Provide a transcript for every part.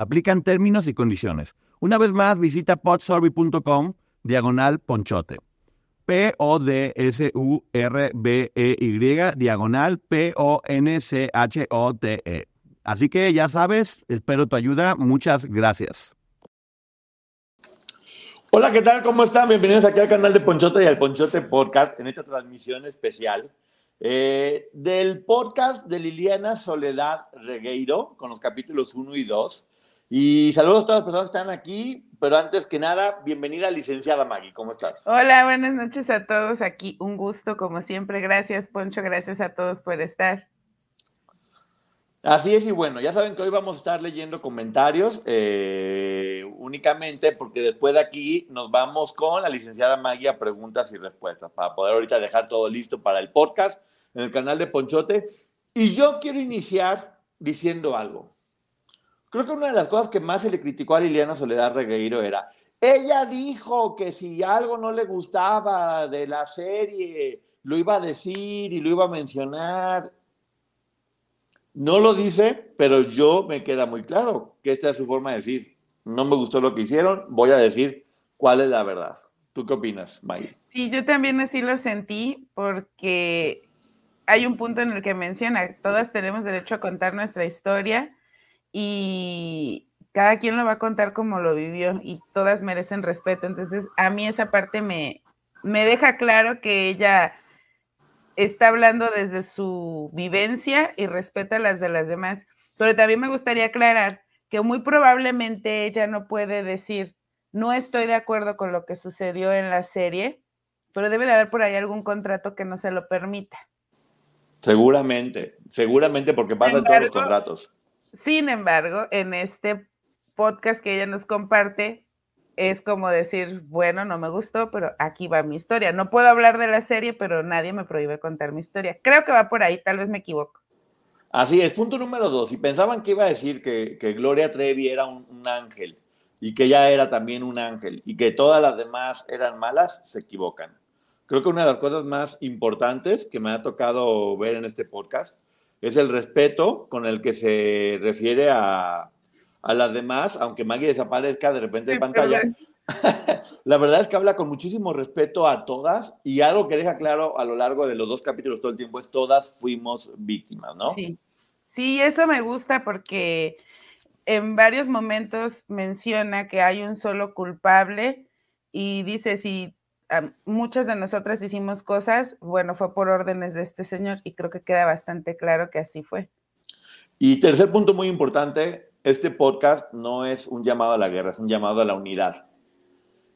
Aplican términos y condiciones. Una vez más, visita podsurvey.com diagonal ponchote. P-O-D-S-U-R-B-E-Y diagonal P-O-N-C-H-O-T-E. Así que ya sabes, espero tu ayuda. Muchas gracias. Hola, ¿qué tal? ¿Cómo están? Bienvenidos aquí al canal de Ponchote y al Ponchote Podcast en esta transmisión especial eh, del podcast de Liliana Soledad Regueiro con los capítulos 1 y 2. Y saludos a todas las personas que están aquí, pero antes que nada, bienvenida licenciada Maggie, ¿cómo estás? Hola, buenas noches a todos aquí, un gusto como siempre, gracias Poncho, gracias a todos por estar. Así es, y bueno, ya saben que hoy vamos a estar leyendo comentarios eh, únicamente porque después de aquí nos vamos con la licenciada Maggie a preguntas y respuestas para poder ahorita dejar todo listo para el podcast en el canal de Ponchote. Y yo quiero iniciar diciendo algo. Creo que una de las cosas que más se le criticó a Liliana Soledad Regueiro era, ella dijo que si algo no le gustaba de la serie, lo iba a decir y lo iba a mencionar. No lo dice, pero yo me queda muy claro que esta es su forma de decir. No me gustó lo que hicieron, voy a decir cuál es la verdad. ¿Tú qué opinas, May? Sí, yo también así lo sentí porque hay un punto en el que menciona, todas tenemos derecho a contar nuestra historia y cada quien lo va a contar como lo vivió y todas merecen respeto. Entonces, a mí esa parte me, me deja claro que ella está hablando desde su vivencia y respeta las de las demás. Pero también me gustaría aclarar que muy probablemente ella no puede decir, no estoy de acuerdo con lo que sucedió en la serie, pero debe de haber por ahí algún contrato que no se lo permita. Seguramente, seguramente porque pasa todos los contratos. Sin embargo, en este podcast que ella nos comparte, es como decir, bueno, no me gustó, pero aquí va mi historia. No puedo hablar de la serie, pero nadie me prohíbe contar mi historia. Creo que va por ahí, tal vez me equivoco. Así es, punto número dos. Si pensaban que iba a decir que, Gloria Trevi era un, ángel y que ella era también un ángel y que todas las demás eran malas, se equivocan. Creo que una de las cosas más importantes que me ha tocado ver en este podcast es el respeto con el que se refiere a, a las demás, aunque Maggie desaparezca de repente de pantalla. la verdad es que habla con muchísimo respeto a todas y algo que deja claro a lo largo de los dos capítulos todo el tiempo es todas fuimos víctimas, ¿no? Sí, sí, eso me gusta porque en varios momentos menciona que hay un solo culpable y dice si muchas de nosotras hicimos cosas, bueno, fue por órdenes de este señor y creo que queda bastante claro que así fue. Y tercer punto muy importante, este podcast no es un llamado a la guerra, es un llamado a la unidad.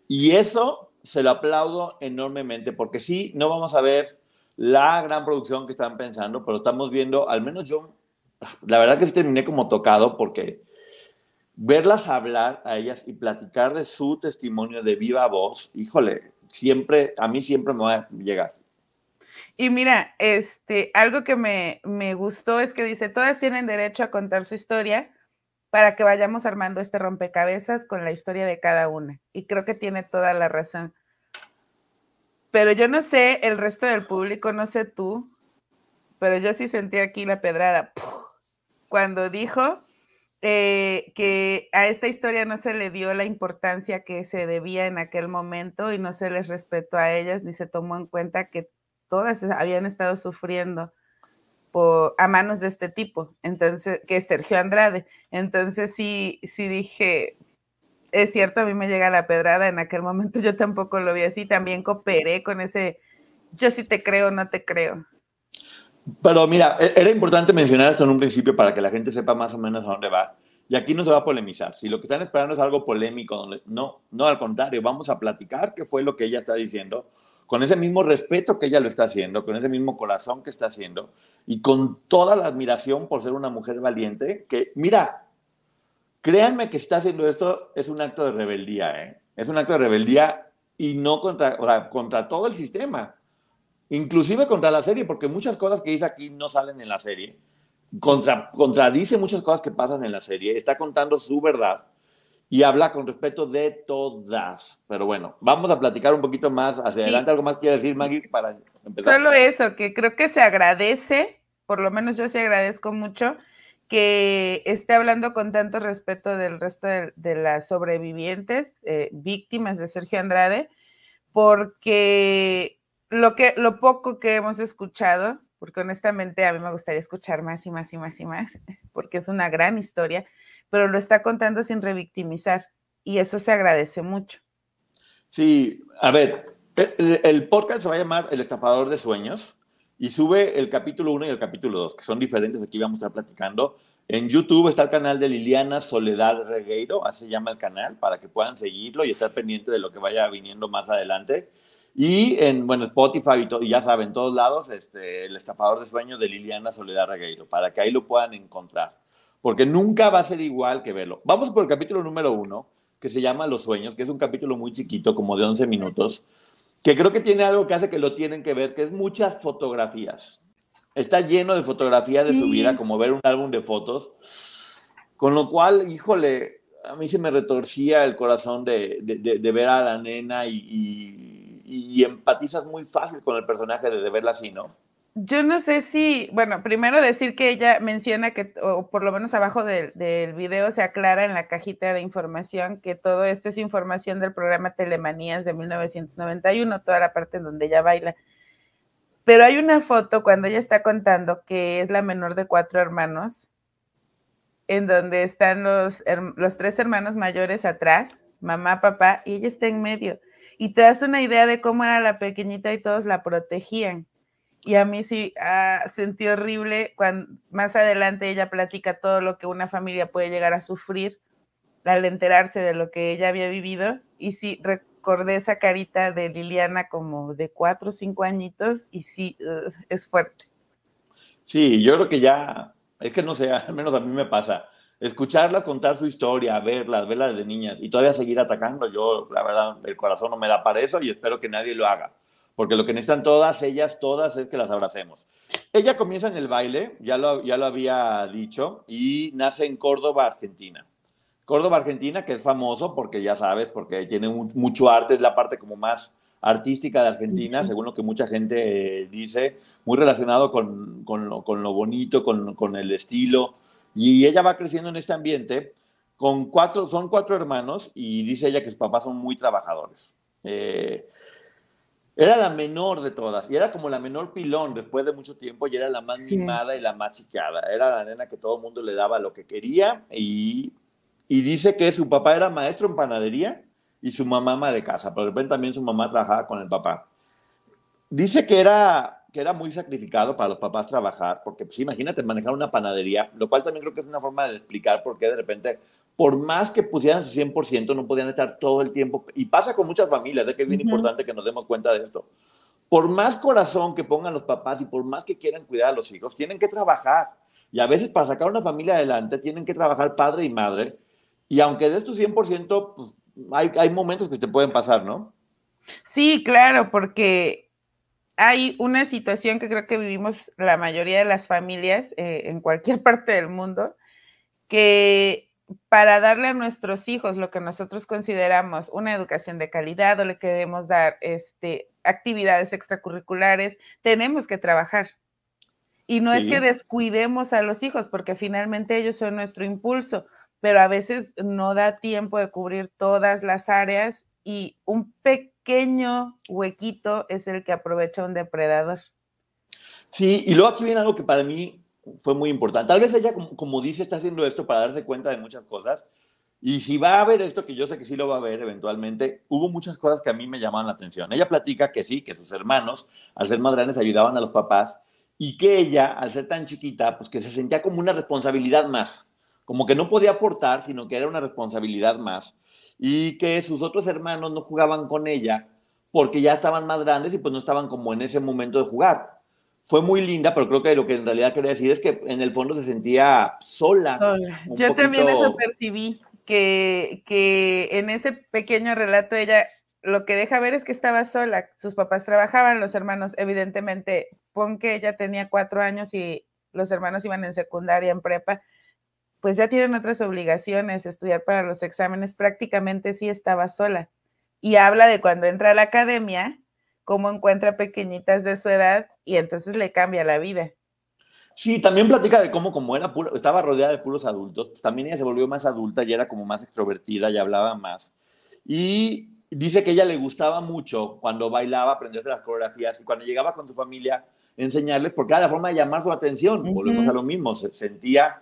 Y eso se lo aplaudo enormemente, porque sí, no vamos a ver la gran producción que están pensando, pero estamos viendo, al menos yo, la verdad que terminé como tocado, porque verlas hablar a ellas y platicar de su testimonio de viva voz, híjole, siempre, a mí siempre me va a llegar. Y mira, este, algo que me, me gustó es que dice, todas tienen derecho a contar su historia, para que vayamos armando este rompecabezas con la historia de cada una. Y creo que tiene toda la razón. Pero yo no sé, el resto del público, no sé tú, pero yo sí sentí aquí la pedrada cuando dijo eh, que a esta historia no se le dio la importancia que se debía en aquel momento y no se les respetó a ellas ni se tomó en cuenta que todas habían estado sufriendo a manos de este tipo, entonces, que es Sergio Andrade. Entonces sí, sí dije, es cierto, a mí me llega la pedrada, en aquel momento yo tampoco lo vi así, también cooperé con ese, yo sí te creo, no te creo. Pero mira, e-, era importante mencionar esto en un principio para que la gente sepa más o menos a dónde va. Y aquí no se va a polemizar. Si lo que están esperando es algo polémico, no, no, al contrario, vamos a platicar qué fue lo que ella está diciendo con ese mismo respeto que ella lo está haciendo, con ese mismo corazón que está haciendo y con toda la admiración por ser una mujer valiente, que mira, créanme que está haciendo esto es un acto de rebeldía, ¿eh? Es un acto de rebeldía y no contra, contra todo el sistema, inclusive contra la serie, porque muchas cosas que dice aquí no salen en la serie. Contra, contradice muchas cosas que pasan en la serie, está contando su verdad y habla con respeto de todas. Pero bueno, vamos a platicar un poquito más hacia adelante. ¿Algo más quiere decir, Maggie, para empezar? Solo eso, que creo que se agradece, por lo menos yo sí agradezco mucho, que esté hablando con tanto respeto del resto de, las sobrevivientes, eh, víctimas de Sergio Andrade, porque lo, que, lo poco que hemos escuchado, porque honestamente a mí me gustaría escuchar más y más y más y más, porque es una gran historia, pero lo está contando sin revictimizar y eso se agradece mucho. Sí, a ver, el, podcast se va a llamar El estafador de sueños y sube el capítulo 1 y el capítulo 2, que son diferentes, aquí vamos a estar platicando. En YouTube está el canal de Liliana Soledad Regueiro, así se llama el canal, para que puedan seguirlo y estar pendiente de lo que vaya viniendo más adelante. Y en, bueno, Spotify y, y ya saben, todos lados, este, el estafador de sueños de Liliana Soledad Regueiro, para que ahí lo puedan encontrar porque nunca va a ser igual que verlo. Vamos por el capítulo número uno, que se llama Los Sueños, que es un capítulo muy chiquito, como de 11 minutos, que creo que tiene algo que hace que lo tienen que ver, que es muchas fotografías. Está lleno de fotografías de su vida, como ver un álbum de fotos, con lo cual, híjole, a mí se me retorcía el corazón de, ver a la nena y, y, empatizas muy fácil con el personaje de, verla así, ¿no? Yo no sé si, bueno, primero decir que ella menciona que, o por lo menos abajo del, video se aclara en la cajita de información que todo esto es información del programa Telemanías de 1991, toda la parte en donde ella baila. Pero hay una foto cuando ella está contando que es la menor de cuatro hermanos, en donde están los, los tres hermanos mayores atrás, mamá, papá, y ella está en medio. Y te das una idea de cómo era la pequeñita y todos la protegían y a mí sí ah, sentí horrible cuando más adelante ella platica todo lo que una familia puede llegar a sufrir al enterarse de lo que ella había vivido. Y sí, recordé esa carita de Liliana como de cuatro o cinco añitos y sí, es fuerte. Sí, yo creo que ya, es que no sé, al menos a mí me pasa. Escucharla contar su historia, verla, verla desde niñas y todavía seguir atacando, yo la verdad el corazón no me da para eso y espero que nadie lo haga porque lo que necesitan todas ellas, todas, es que las abracemos. Ella comienza en el baile, ya lo, ya lo había dicho, y nace en Córdoba, Argentina. Córdoba, Argentina, que es famoso porque ya sabes, porque tiene mucho arte, es la parte como más artística de Argentina, según lo que mucha gente eh, dice, muy relacionado con, con, lo, con lo, bonito, con, con, el estilo. Y ella va creciendo en este ambiente con cuatro, son cuatro hermanos y dice ella que sus papás son muy trabajadores. Eh, era la menor de todas y era como la menor pilón después de mucho tiempo y era la más mimada y la más chiqueada. Era la nena que todo el mundo le daba lo que quería y, y, dice que su papá era maestro en panadería y su mamá ama de casa, pero de repente también su mamá trabajaba con el papá. Dice que era, que era muy sacrificado para los papás trabajar, porque pues, imagínate manejar una panadería, lo cual también creo que es una forma de explicar por qué de repente por más que pusieran su 100%, no podían estar todo el tiempo. Y pasa con muchas familias, de que es bien importante que nos demos cuenta de esto. Por más corazón que pongan los papás y por más que quieran cuidar a los hijos, tienen que trabajar. Y a veces para sacar una familia adelante tienen que trabajar padre y madre. Y aunque des tu 100%, pues, hay, hay momentos que te pueden pasar, ¿no? Sí, claro, porque hay una situación que creo que vivimos la mayoría de las familias eh, en cualquier parte del mundo, que para darle a nuestros hijos lo que nosotros consideramos una educación de calidad o le queremos dar este, actividades extracurriculares, tenemos que trabajar. Y no es que descuidemos a los hijos, porque finalmente ellos son nuestro impulso, pero a veces no da tiempo de cubrir todas las áreas y un pequeño huequito es el que aprovecha un depredador. Sí, y luego aquí viene algo que para mí fue muy importante. Tal vez ella, como, dice, está haciendo esto para darse cuenta de muchas cosas. Y si va a ver esto, que yo sé que sí lo va a ver eventualmente, hubo muchas cosas que a mí me llamaban la atención. Ella platica que sí, que sus hermanos, al ser más grandes, ayudaban a los papás y que ella, al ser tan chiquita, pues que se sentía como una responsabilidad más, como que no podía aportar, sino que era una responsabilidad más. Y que sus otros hermanos no jugaban con ella porque ya estaban más grandes y pues no estaban como en ese momento de jugar fue muy linda, pero creo que lo que en realidad quería decir es que en el fondo se sentía sola. Yo también eso percibí, que, que en ese pequeño relato ella lo que deja ver es que estaba sola. Sus papás trabajaban, los hermanos, evidentemente, pon que ella tenía cuatro años y los hermanos iban en secundaria, en prepa, pues ya tienen otras obligaciones, estudiar para los exámenes, prácticamente sí estaba sola. Y habla de cuando entra a la academia, cómo encuentra pequeñitas de su edad y entonces le cambia la vida. Sí, también platica de cómo como era puro, estaba rodeada de puros adultos, también ella se volvió más adulta y era como más extrovertida y hablaba más. Y dice que ella le gustaba mucho cuando bailaba aprenderse las coreografías y cuando llegaba con su familia enseñarles porque era la forma de llamar su atención. Volvemos a lo mismo, se sentía,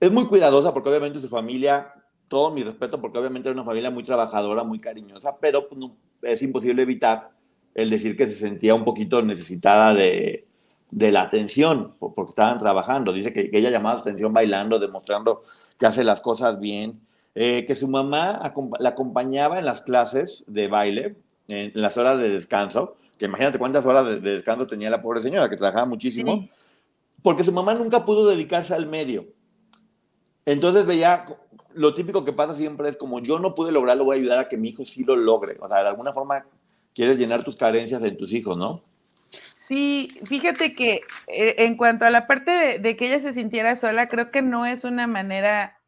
es muy cuidadosa porque obviamente su familia, todo mi respeto porque obviamente era una familia muy trabajadora, muy cariñosa, pero pues, es imposible evitar el decir que se sentía un poquito necesitada de, de la atención porque estaban trabajando. Dice que, que ella llamaba su atención bailando, demostrando que hace las cosas bien eh, que su mamá la acompañaba en las clases de baile, en, las horas de descanso, que imagínate cuántas horas de, descanso tenía la pobre señora, que trabajaba muchísimo, porque su mamá nunca pudo dedicarse al medio. Entonces veía, lo típico que pasa siempre es como yo no pude lograrlo, voy a ayudar a que mi hijo sí lo logre. O sea, de alguna forma quieres llenar tus carencias en tus hijos, ¿no? Sí, fíjate que eh, en cuanto a la parte de, que ella se sintiera sola, creo que no es una manera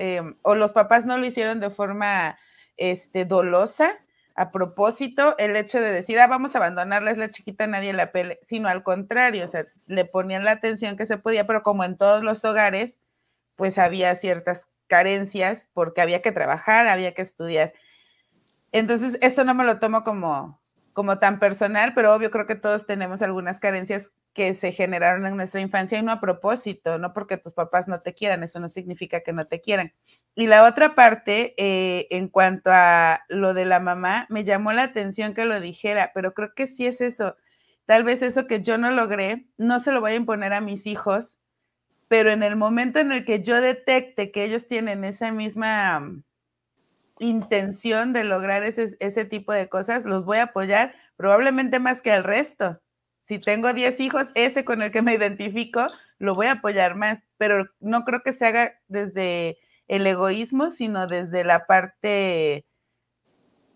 Em, o los papás no lo hicieron de forma este, dolosa, a propósito, el hecho de decir, ah, vamos a abandonarla, es la chiquita, nadie la pele, sino al contrario, o sea, le ponían la atención que se podía, pero como en todos los hogares, pues había ciertas carencias porque había que trabajar, había que estudiar. Entonces, eso no me lo tomo como, como tan personal, pero obvio creo que todos tenemos algunas carencias que se generaron en nuestra infancia y no a propósito, no porque tus papás no te quieran, eso no significa que no te quieran. Y la otra parte, eh, en cuanto a lo de la mamá, me llamó la atención que lo dijera, pero creo que sí es eso. Tal vez eso que yo no logré, no se lo voy a imponer a mis hijos, pero en el momento en el que yo detecte que ellos tienen esa misma intención de lograr ese, ese tipo de cosas, los voy a apoyar probablemente más que al resto si tengo 10 hijos, ese con el que me identifico, lo voy a apoyar más, pero no creo que se haga desde el egoísmo, sino desde la parte,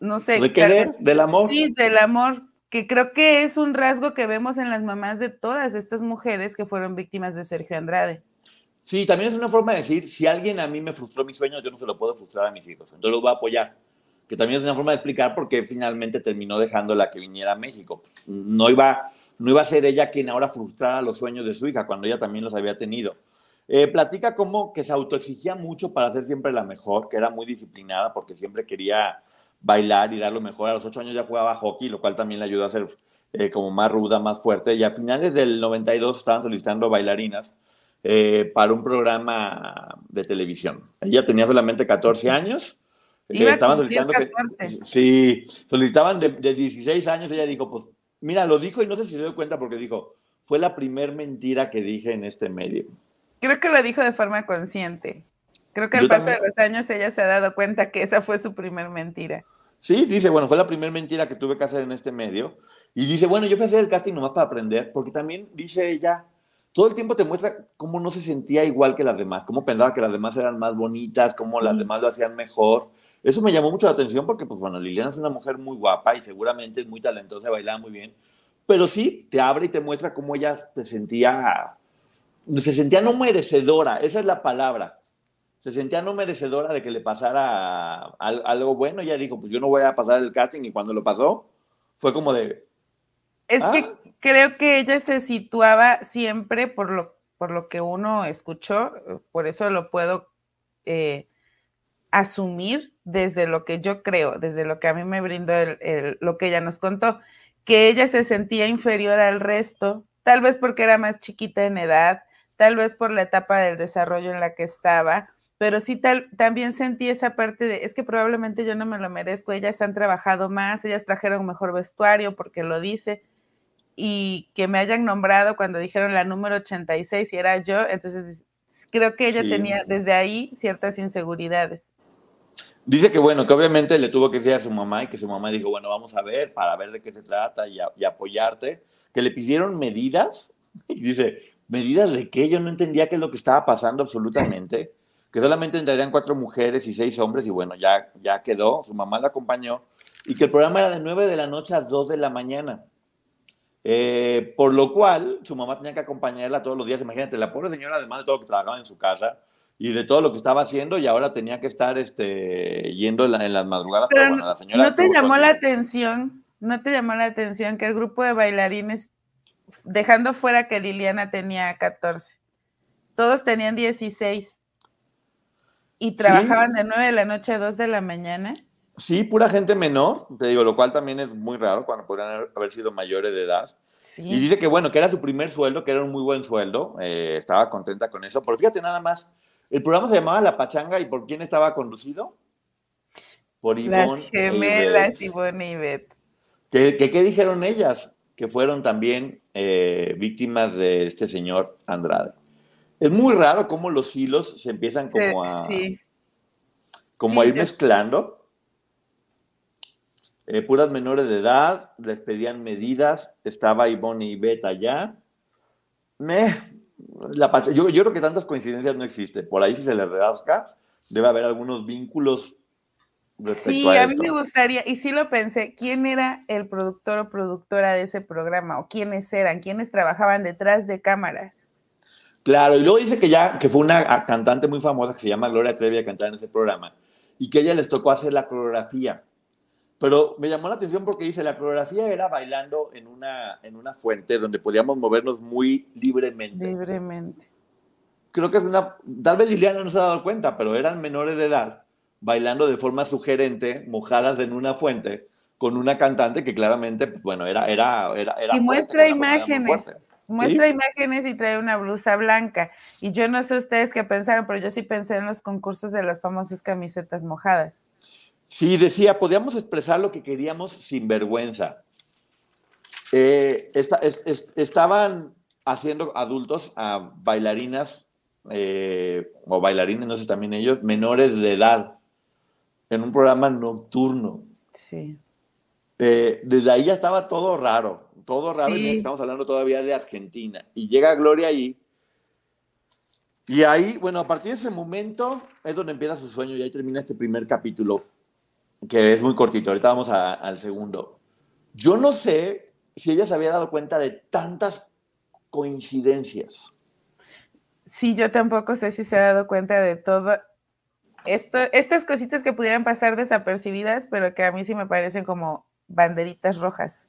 no sé. ¿De querer? ¿Del amor? Sí, del amor, que creo que es un rasgo que vemos en las mamás de todas estas mujeres que fueron víctimas de Sergio Andrade. Sí, también es una forma de decir, si alguien a mí me frustró mis sueños, yo no se lo puedo frustrar a mis hijos, entonces los voy a apoyar. Que también es una forma de explicar por qué finalmente terminó dejándola que viniera a México. No iba no iba a ser ella quien ahora frustrara los sueños de su hija cuando ella también los había tenido. Eh, platica como que se autoexigía mucho para ser siempre la mejor, que era muy disciplinada porque siempre quería bailar y dar lo mejor. A los ocho años ya jugaba hockey, lo cual también le ayudó a ser eh, como más ruda, más fuerte. Y a finales del 92 estaban solicitando bailarinas eh, para un programa de televisión. Ella tenía solamente 14 años. estaban solicitando que, sí, solicitaban de, de 16 años. Ella dijo, pues Mira, lo dijo y no sé si se dio cuenta porque dijo, fue la primer mentira que dije en este medio. Creo que lo dijo de forma consciente. Creo que al paso de los años ella se ha dado cuenta que esa fue su primer mentira. Sí, dice, bueno, fue la primera mentira que tuve que hacer en este medio. Y dice, bueno, yo fui a hacer el casting nomás para aprender, porque también dice ella, todo el tiempo te muestra cómo no se sentía igual que las demás, cómo pensaba que las demás eran más bonitas, cómo las demás lo hacían mejor. Eso me llamó mucho la atención porque, pues bueno, Liliana es una mujer muy guapa y seguramente es muy talentosa, bailaba muy bien, pero sí te abre y te muestra cómo ella se sentía, se sentía no merecedora, esa es la palabra. Se sentía no merecedora de que le pasara algo bueno. Ella dijo, pues yo no voy a pasar el casting y cuando lo pasó, fue como de... Es que ah". creo que ella se situaba siempre por lo, por lo que uno escuchó, por eso lo puedo eh, asumir desde lo que yo creo, desde lo que a mí me brindó lo que ella nos contó, que ella se sentía inferior al resto, tal vez porque era más chiquita en edad, tal vez por la etapa del desarrollo en la que estaba, pero sí tal, también sentí esa parte de, es que probablemente yo no me lo merezco, ellas han trabajado más, ellas trajeron mejor vestuario porque lo dice, y que me hayan nombrado cuando dijeron la número 86 y era yo, entonces creo que ella tenía desde ahí ciertas inseguridades. Dice que bueno, que obviamente le tuvo que decir a su mamá y que su mamá dijo, bueno, vamos a ver para ver de qué se trata y, apoyarte, que le pidieron medidas y dice, ¿medidas de qué? Yo no entendía qué es lo que estaba pasando absolutamente, que solamente entrarían cuatro mujeres y seis hombres y bueno, ya, ya quedó, su mamá la acompañó y que el programa era de 9 de la noche a 2 de la mañana. Eh, por lo cual, su mamá tenía que acompañarla todos los días. Imagínate, la pobre señora, además de todo lo que trabajaba en su casa y de todo lo que estaba haciendo, y ahora tenía que estar este, yendo en, las madrugadas. Pero, bueno, la señora ¿No te llamó la atención? ¿No te llamó la atención que el grupo de bailarines, dejando fuera que Liliana tenía 14, todos tenían 16 y trabajaban de 9 de la noche a 2 de la mañana? Sí, pura gente menor, te digo, lo cual también es muy raro cuando podrían haber sido mayores de edad. Y dice que bueno, que era su primer sueldo, que era un muy buen sueldo, eh, estaba contenta con eso, pero fíjate nada más, el programa se llamaba La Pachanga y ¿por quién estaba conducido? Por Ivonne. Las gemelas Ivonne y Beth. ¿Qué, qué, dijeron ellas? Que fueron también eh, víctimas de este señor Andrade. Es muy raro cómo los hilos se empiezan como a, como a ir mezclando eh, puras menores de edad, les pedían medidas, estaba Ivonne y Beth allá. Me, la, yo, yo creo que tantas coincidencias no existen. Por ahí si se les rasca, debe haber algunos vínculos respecto sí, a, a mí me gustaría, y sí lo pensé, ¿quién era el productor o productora de ese programa? ¿O quiénes eran? ¿Quiénes trabajaban detrás de cámaras? Claro, y luego dice que ya, que fue una cantante muy famosa que se llama Gloria Trevi a cantar en ese programa, y que ella les tocó hacer la coreografía. Pero me llamó la atención porque dice, la coreografía era bailando en una, en una fuente donde podíamos movernos muy libremente. Libremente. Creo que es una, tal vez Liliana no se ha dado cuenta, pero eran menores de edad bailando de forma sugerente, mojadas en una fuente, con una cantante que claramente, pues, bueno, era... era, era, y muestra imágenes. Muestra imágenes y trae una blusa blanca. Y yo no sé ustedes qué pensaron, pero yo sí pensé en los concursos de las famosas camisetas mojadas. Sí, decía, podíamos expresar lo que queríamos sin vergüenza. Eh, estaban haciendo adultos a bailarinas eh, o bailarines, no sé también ellos, menores de edad, en un programa nocturno. Sí. Eh, desde ahí ya estaba todo raro, todo raro, y estamos hablando todavía de Argentina. Y llega Gloria ahí. Y ahí, bueno, a partir de ese momento es donde empieza su sueño y ahí termina este primer capítulo que es muy cortito, ahorita vamos al segundo. Yo no sé si ella se había dado cuenta de tantas coincidencias. Sí, yo tampoco sé si se ha dado cuenta de todo. Esto, estas cositas que pudieran pasar desapercibidas, pero que a mí sí me parecen como banderitas rojas.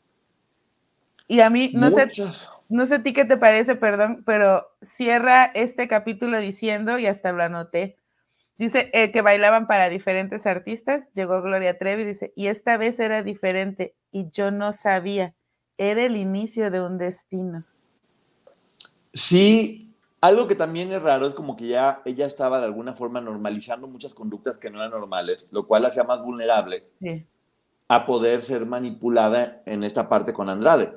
Y a mí, no sé, no sé a ti qué te parece, perdón, pero cierra este capítulo diciendo, y hasta lo anoté, Dice eh, que bailaban para diferentes artistas. Llegó Gloria Trevi, dice, y esta vez era diferente y yo no sabía. Era el inicio de un destino. Sí, algo que también es raro es como que ya ella estaba de alguna forma normalizando muchas conductas que no eran normales, lo cual la hacía más vulnerable a poder ser manipulada en esta parte con Andrade.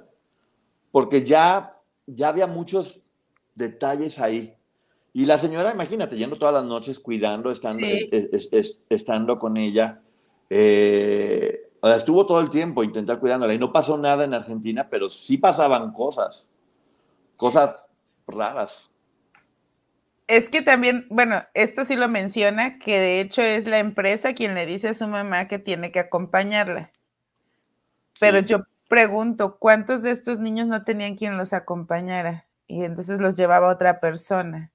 Porque ya, ya había muchos detalles ahí y la señora, imagínate, yendo todas las noches cuidando, estando, estando con ella. Eh, estuvo todo el tiempo intentar cuidándola y no pasó nada en Argentina, pero sí pasaban cosas, cosas raras. Es que también, bueno, esto sí lo menciona, que de hecho es la empresa quien le dice a su mamá que tiene que acompañarla. Pero yo pregunto, ¿cuántos de estos niños no tenían quien los acompañara? Y entonces los llevaba otra persona.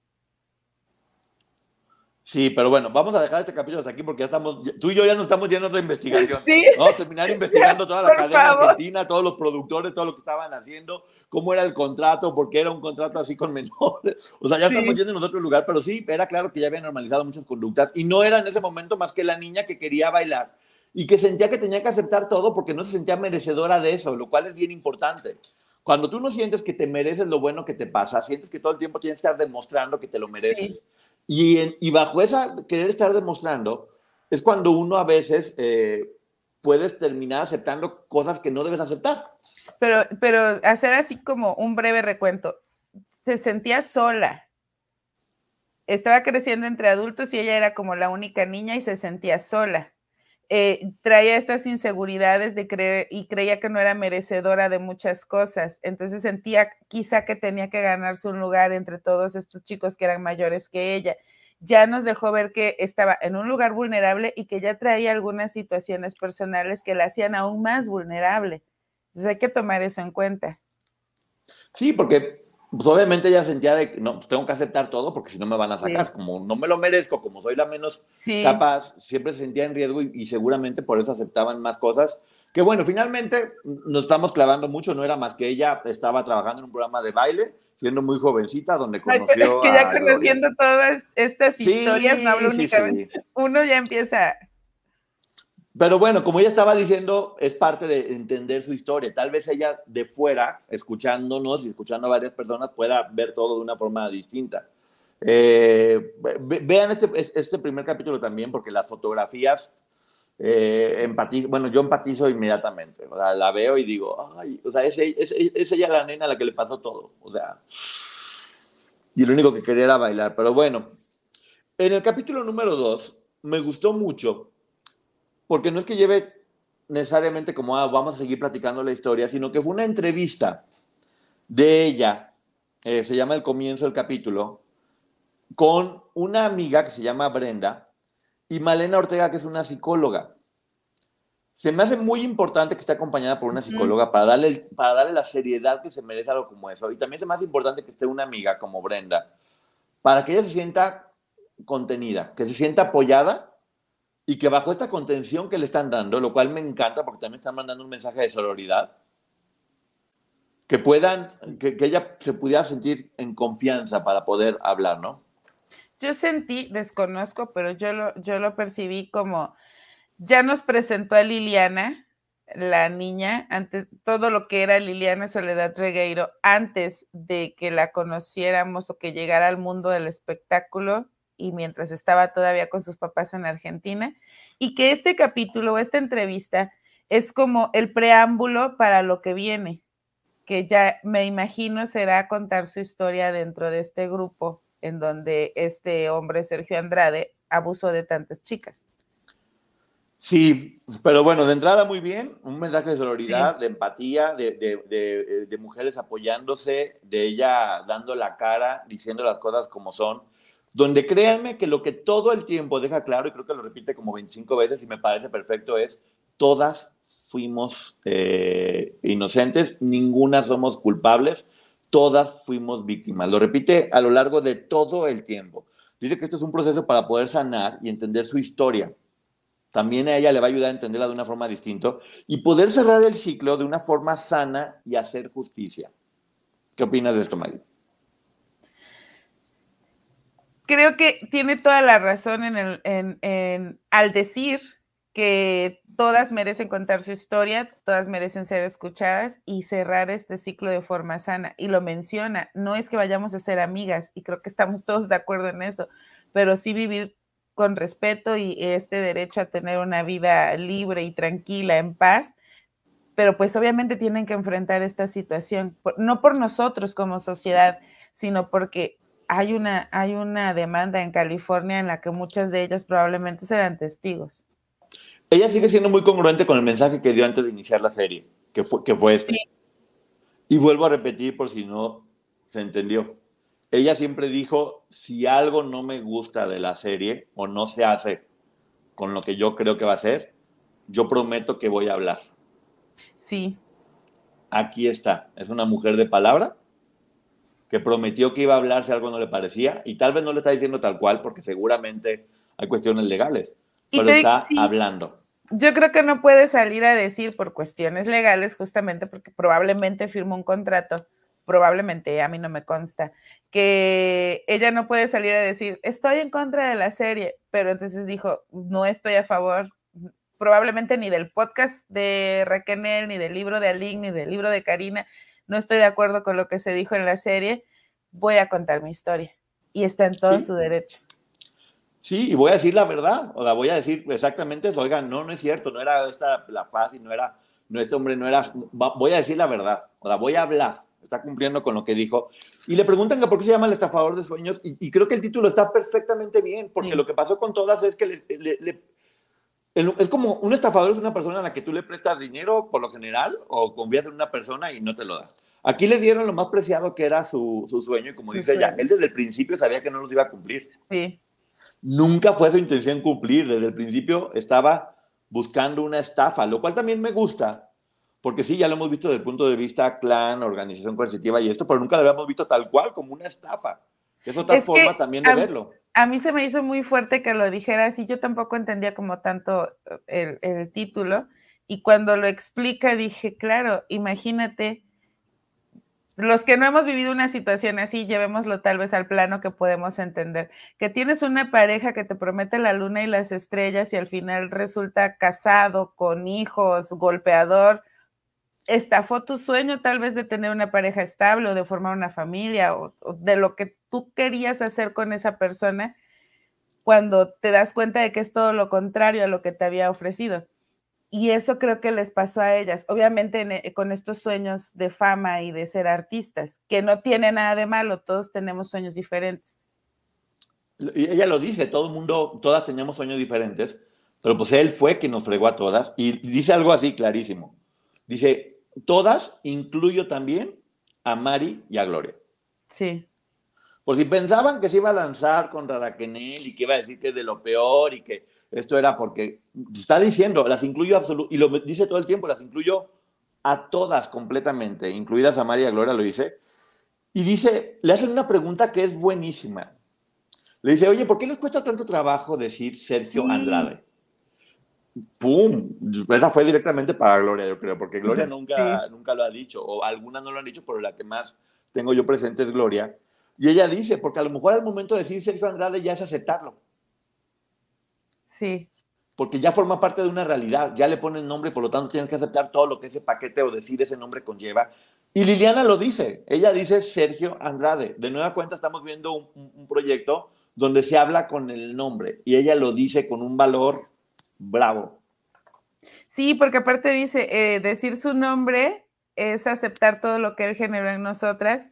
Sí, pero bueno, vamos a dejar este capítulo hasta aquí porque ya estamos, tú y yo ya nos estamos yendo otra investigación. Sí. Vamos a terminar investigando toda la cadena argentina, todos los productores, todo lo que estaban haciendo, cómo era el contrato, porque era un contrato así con menores. O sea, ya estamos yendo en otro lugar, pero sí, era claro que ya había normalizado muchas conductas y no era en ese momento más que la niña que quería bailar y que sentía que tenía que aceptar todo porque no se sentía merecedora de eso, lo cual es bien importante. Cuando tú no sientes que te mereces lo bueno que te pasa, sientes que todo el tiempo tienes que estar demostrando que te lo mereces. Y, bajo esa querer estar demostrando, es cuando uno a veces eh, puedes terminar aceptando cosas que no debes aceptar. Pero, pero hacer así como un breve recuento, se sentía sola. Estaba creciendo entre adultos y ella era como la única niña y se sentía sola. Eh, traía estas inseguridades de creer y creía que no era merecedora de muchas cosas. Entonces sentía quizá que tenía que ganarse un lugar entre todos estos chicos que eran mayores que ella. Ya nos dejó ver que estaba en un lugar vulnerable y que ya traía algunas situaciones personales que la hacían aún más vulnerable. Entonces hay que tomar eso en cuenta. Sí, porque pues obviamente ella sentía de que no, pues tengo que aceptar todo porque si no me van a sacar. Como no me lo merezco, como soy la menos capaz, siempre se sentía en riesgo y, seguramente por eso aceptaban más cosas. Que bueno, finalmente nos estamos clavando mucho, no era más que ella estaba trabajando en un programa de baile, siendo muy jovencita, donde conoció. es que ya conociendo todas estas historias, no hablo únicamente. Uno ya empieza pero bueno, como ella estaba diciendo, es parte de entender su historia. Tal vez ella de fuera, escuchándonos y escuchando a varias personas, pueda ver todo de una forma distinta. Eh, vean este, este primer capítulo también, porque las fotografías, eh, bueno, yo empatizo inmediatamente. O sea, la veo y digo, ay, o sea, es, es, ella la nena a la que le pasó todo. O sea, y lo único que quería era bailar. Pero bueno, en el capítulo número dos, me gustó mucho porque no es que lleve necesariamente como ah, vamos a seguir platicando la historia, sino que fue una entrevista de ella, eh, se llama El comienzo del capítulo, con una amiga que se llama Brenda y Malena Ortega, que es una psicóloga. Se me hace muy importante que esté acompañada por una psicóloga para, darle, para darle la seriedad que se merece algo como eso. Y también es más importante que esté una amiga como Brenda, para que ella se sienta contenida, que se sienta apoyada y que bajo esta contención que le están dando, lo cual me encanta porque también están mandando un mensaje de sororidad, que puedan, que, ella se pudiera sentir en confianza para poder hablar, ¿no? Yo sentí, desconozco, pero yo lo, yo lo percibí como, ya nos presentó a Liliana, la niña, antes, todo lo que era Liliana Soledad Regueiro, antes de que la conociéramos o que llegara al mundo del espectáculo, y mientras estaba todavía con sus papás en Argentina, y que este capítulo, esta entrevista, es como el preámbulo para lo que viene, que ya me imagino será contar su historia dentro de este grupo en donde este hombre, Sergio Andrade, abusó de tantas chicas. Sí, pero bueno, de entrada muy bien, un mensaje de solidaridad, de empatía, de, de, de, mujeres apoyándose, de ella dando la cara, diciendo las cosas como son donde créanme que lo que todo el tiempo deja claro, y creo que lo repite como 25 veces y me parece perfecto, es todas fuimos eh, inocentes, ninguna somos culpables, todas fuimos víctimas. Lo repite a lo largo de todo el tiempo. Dice que esto es un proceso para poder sanar y entender su historia. También a ella le va a ayudar a entenderla de una forma distinta y poder cerrar el ciclo de una forma sana y hacer justicia. ¿Qué opinas de esto, María? Creo que tiene toda la razón en, el, en, al decir que todas merecen contar su historia, todas merecen ser escuchadas y cerrar este ciclo de forma sana. Y lo menciona, no es que vayamos a ser amigas, y creo que estamos todos de acuerdo en eso, pero sí vivir con respeto y este derecho a tener una vida libre y tranquila, en paz, pero pues obviamente tienen que enfrentar esta situación, no por nosotros como sociedad, sino porque hay una, hay una demanda en California en la que muchas de ellas probablemente serán testigos. Ella sigue siendo muy congruente con el mensaje que dio antes de iniciar la serie, que fue, que fue este. Y vuelvo a repetir por si no se entendió. Ella siempre dijo, si algo no me gusta de la serie o no se hace con lo que yo creo que va a ser, yo prometo que voy a hablar. Sí. Aquí está. Es una mujer de palabra que prometió que iba a hablar si algo no le parecía, y tal vez no le está diciendo tal cual, porque seguramente hay cuestiones legales, pero está hablando. Yo creo que no puede salir a decir por cuestiones legales, justamente porque probablemente firmó un contrato, probablemente, a mí no me consta, que ella no puede salir a decir, estoy en contra de la serie, pero entonces dijo, no estoy a favor probablemente ni del podcast de Raquel, ni del libro de Aline, ni del libro de Karina, no estoy de acuerdo con lo que se dijo en la serie, voy a contar mi historia. Y está en todo su derecho. Sí, y voy a decir la verdad, o la voy a decir exactamente eso. Oigan, no, no es cierto, no era esta la fácil, no era, no este hombre no era, voy a decir la verdad, o la voy a hablar, está cumpliendo con lo que dijo. Y le preguntan que por qué se llama el estafador de sueños, y, creo que el título está perfectamente bien, porque lo que pasó con todas es que le, es como un estafador es una persona a la que tú le prestas dinero por lo general o confías en una persona y no te lo da. Aquí les dieron lo más preciado que era su, su sueño y como dice ella, él desde el principio sabía que no los iba a cumplir. Sí. Nunca fue su intención cumplir, desde el principio estaba buscando una estafa, lo cual también me gusta, porque sí, ya lo hemos visto desde el punto de vista clan, organización coercitiva y esto, pero nunca lo habíamos visto tal cual como una estafa. Es otra forma también de verlo. A mí se me hizo muy fuerte que lo dijera así, yo tampoco entendía como tanto el, el título, y cuando lo explica dije, claro, imagínate los que no hemos vivido una situación así, llevémoslo tal vez al plano que podemos entender, que tienes una pareja que te promete la luna y las estrellas y al final resulta casado, con hijos, golpeador, estafó tu sueño tal vez de tener una pareja estable o de formar una familia o, de lo que tú querías hacer con esa persona cuando te das cuenta de que es todo lo contrario a lo que te había ofrecido. Y eso creo que les pasó a ellas, obviamente eh, con estos sueños de fama y de ser artistas, que no tiene nada de malo, todos tenemos sueños diferentes. Ella lo dice, todo el mundo, todas teníamos sueños diferentes, pero pues él fue quien nos fregó a todas y dice algo así clarísimo. Dice, todas, incluyo también a Mari y a Gloria. Sí. Por si pensaban que se iba a lanzar contra Raquel y que iba a decir que es de lo peor y que esto era porque está diciendo, las incluyo absolutamente, y lo dice todo el tiempo, las incluyo a todas completamente, incluidas a María Gloria, lo dice. Y dice, le hacen una pregunta que es buenísima. Le dice, oye, ¿por qué les cuesta tanto trabajo decir Sergio Andrade? ¡Pum! Esa fue directamente para Gloria, yo creo, porque Gloria nunca, nunca lo ha dicho, o algunas no lo han dicho, pero la que más tengo yo presente es Gloria. Y ella dice, porque a lo mejor al momento de decir Sergio Andrade ya es aceptarlo. Sí. Porque ya forma parte de una realidad, ya le ponen nombre, por lo tanto tienes que aceptar todo lo que ese paquete o decir ese nombre conlleva. Y Liliana lo dice, ella dice Sergio Andrade. De nueva cuenta estamos viendo un, proyecto donde se habla con el nombre y ella lo dice con un valor bravo. Sí, porque aparte dice, eh, decir su nombre es aceptar todo lo que él generó en nosotras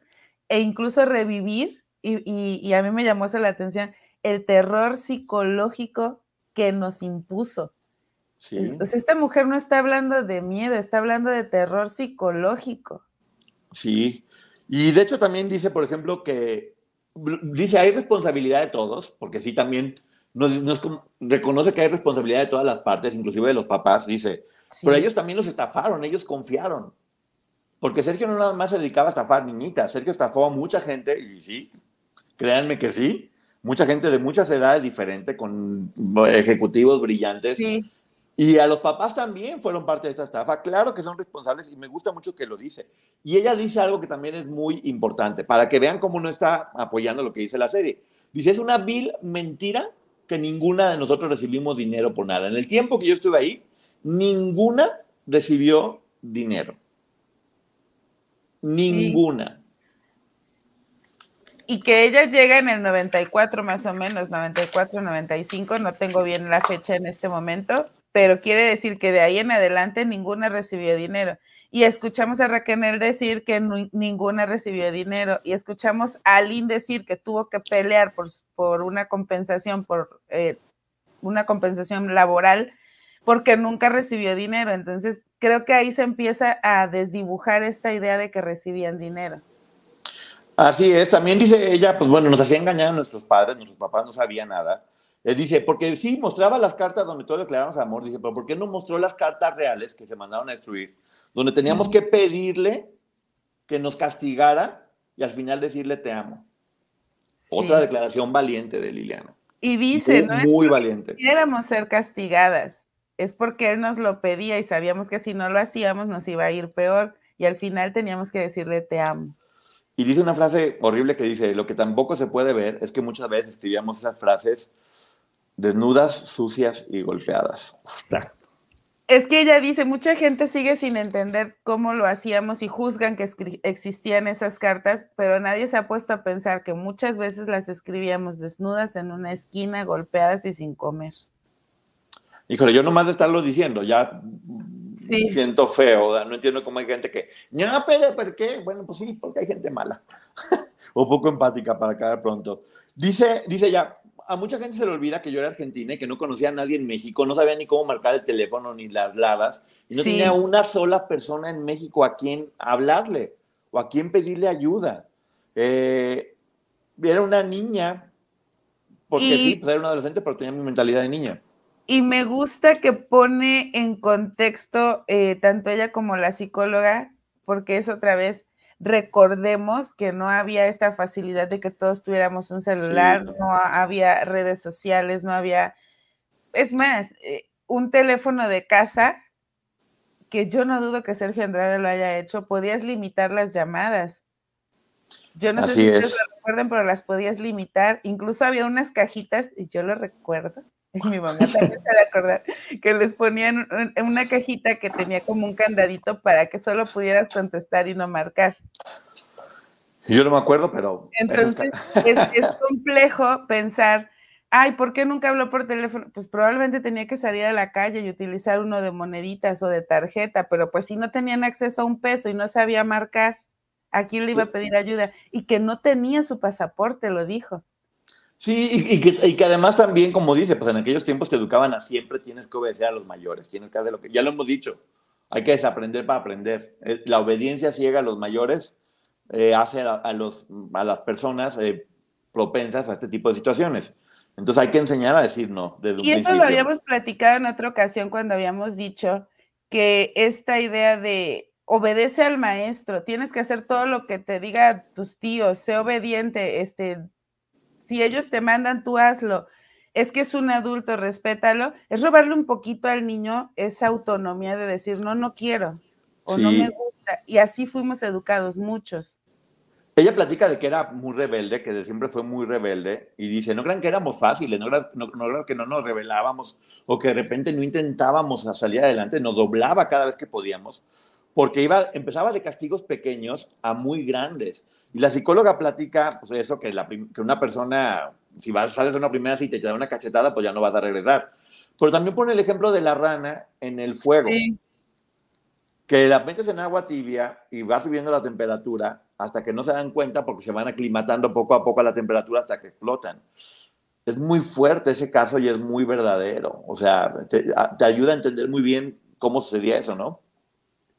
e incluso revivir, y, y a mí me llamó esa la atención, el terror psicológico que nos impuso. Entonces, esta mujer no está hablando de miedo, está hablando de terror psicológico. Sí, y de hecho también dice, por ejemplo, que dice, hay responsabilidad de todos, porque sí también nos, reconoce que hay responsabilidad de todas las partes, inclusive de los papás, dice, pero ellos también los estafaron, ellos confiaron. Porque Sergio no nada más se dedicaba a estafar niñitas, Sergio estafó a mucha gente, y sí, créanme que sí, mucha gente de muchas edades diferentes, con ejecutivos brillantes. Y a los papás también fueron parte de esta estafa. Claro que son responsables y me gusta mucho que lo dice. Y ella dice algo que también es muy importante, para que vean cómo no está apoyando lo que dice la serie. Dice, es una vil mentira que ninguna de nosotros recibimos dinero por nada. En el tiempo que yo estuve ahí, ninguna recibió dinero. Ninguna y que ella llega en el 94 más o menos, 94, 95, no tengo bien la fecha en este momento, pero quiere decir que de ahí en adelante ninguna recibió dinero. Y escuchamos a Raquel decir que ninguna recibió dinero. Y escuchamos a Aline decir que tuvo que pelear por, por una compensación, por eh, una compensación laboral, porque nunca recibió dinero. Entonces, creo que ahí se empieza a desdibujar esta idea de que recibían dinero. Así es, también dice ella, pues bueno, nos hacía engañar a nuestros padres, nuestros papás no sabían nada. Él dice, porque sí, mostraba las cartas donde todos declaramos amor, dice, pero ¿por qué no mostró las cartas reales que se mandaron a destruir? Donde teníamos que pedirle que nos castigara y al final decirle te amo. Otra declaración valiente de Liliana. Y dice, muy, Muy valiente. Quisiéramos ser castigadas. Es porque él nos lo pedía y sabíamos que si no lo hacíamos nos iba a ir peor. Y al final teníamos que decirle te amo. Y dice una frase horrible que dice, lo que tampoco se puede ver es que muchas veces escribíamos esas frases desnudas, sucias y golpeadas. Es que ella dice, mucha gente sigue sin entender cómo lo hacíamos y juzgan que existían esas cartas, pero nadie se ha puesto a pensar que muchas veces las escribíamos desnudas en una esquina, golpeadas y sin comer. Híjole, yo nomás de estarlo diciendo, ya siento feo, no entiendo cómo hay gente que, no, pero ¿por qué? Bueno, pues sí, porque hay gente mala o poco empática para caer pronto. Dice, dice ya, a mucha gente se le olvida que yo era argentina y que no conocía a nadie en México, no sabía ni cómo marcar el teléfono ni las ladas, y no tenía una sola persona en México a quien hablarle o a quien pedirle ayuda. Eh, era una niña, porque sí, pues era una adolescente, pero tenía mi mentalidad de niña. Y me gusta que pone en contexto eh, tanto ella como la psicóloga, porque es otra vez, recordemos que no había esta facilidad de que todos tuviéramos un celular, no había redes sociales, no había, es más, eh, un teléfono de casa, que yo no dudo que Sergio Andrade lo haya hecho, podías limitar las llamadas. Yo no sé si ustedes lo recuerden, pero las podías limitar. Incluso había unas cajitas, y yo lo recuerdo, mi mamá también se va acordar, que les ponían una cajita que tenía como un candadito para que solo pudieras contestar y no marcar. Yo no me acuerdo, pero... Entonces, es, complejo pensar, ay, ¿por qué nunca habló por teléfono? Pues probablemente tenía que salir a la calle y utilizar uno de moneditas o de tarjeta, pero pues si no tenían acceso a un peso y no sabía marcar, ¿a quién le iba a pedir ayuda? Y que no tenía su pasaporte, lo dijo. Sí, y, que, además también, como dice, pues en aquellos tiempos te educaban a siempre tienes que obedecer a los mayores, tienes que hacer lo que, ya lo hemos dicho, hay que desaprender para aprender. Eh, la obediencia ciega a los mayores eh, hace a, los, a las personas eh, propensas a este tipo de situaciones. Entonces hay que enseñar a decir no. Desde y eso lo habíamos platicado en otra ocasión cuando habíamos dicho que esta idea de obedece al maestro, tienes que hacer todo lo que te diga tus tíos, sé obediente, este, si ellos te mandan, tú hazlo. Es que es un adulto, respétalo. Es robarle un poquito al niño esa autonomía de decir, no, no quiero o no me gusta. Y así fuimos educados muchos. Ella platica de que era muy rebelde, que de siempre fue muy rebelde, y dice, no crean que éramos fáciles, no crean, no, que no nos rebelábamos o que de repente no intentábamos salir adelante, nos doblaba cada vez que podíamos, porque iba, empezaba de castigos pequeños a muy grandes. Y la psicóloga platica, pues eso, que, la, que una persona, si vas, sales a una primera cita y te da una cachetada, pues ya no vas a regresar. Pero también pone el ejemplo de la rana en el fuego. Que la metes en agua tibia y va subiendo la temperatura hasta que no se dan cuenta porque se van aclimatando poco a poco a la temperatura hasta que explotan. Es muy fuerte ese caso y es muy verdadero. O sea, te, te ayuda a entender muy bien cómo sucedía eso, ¿no?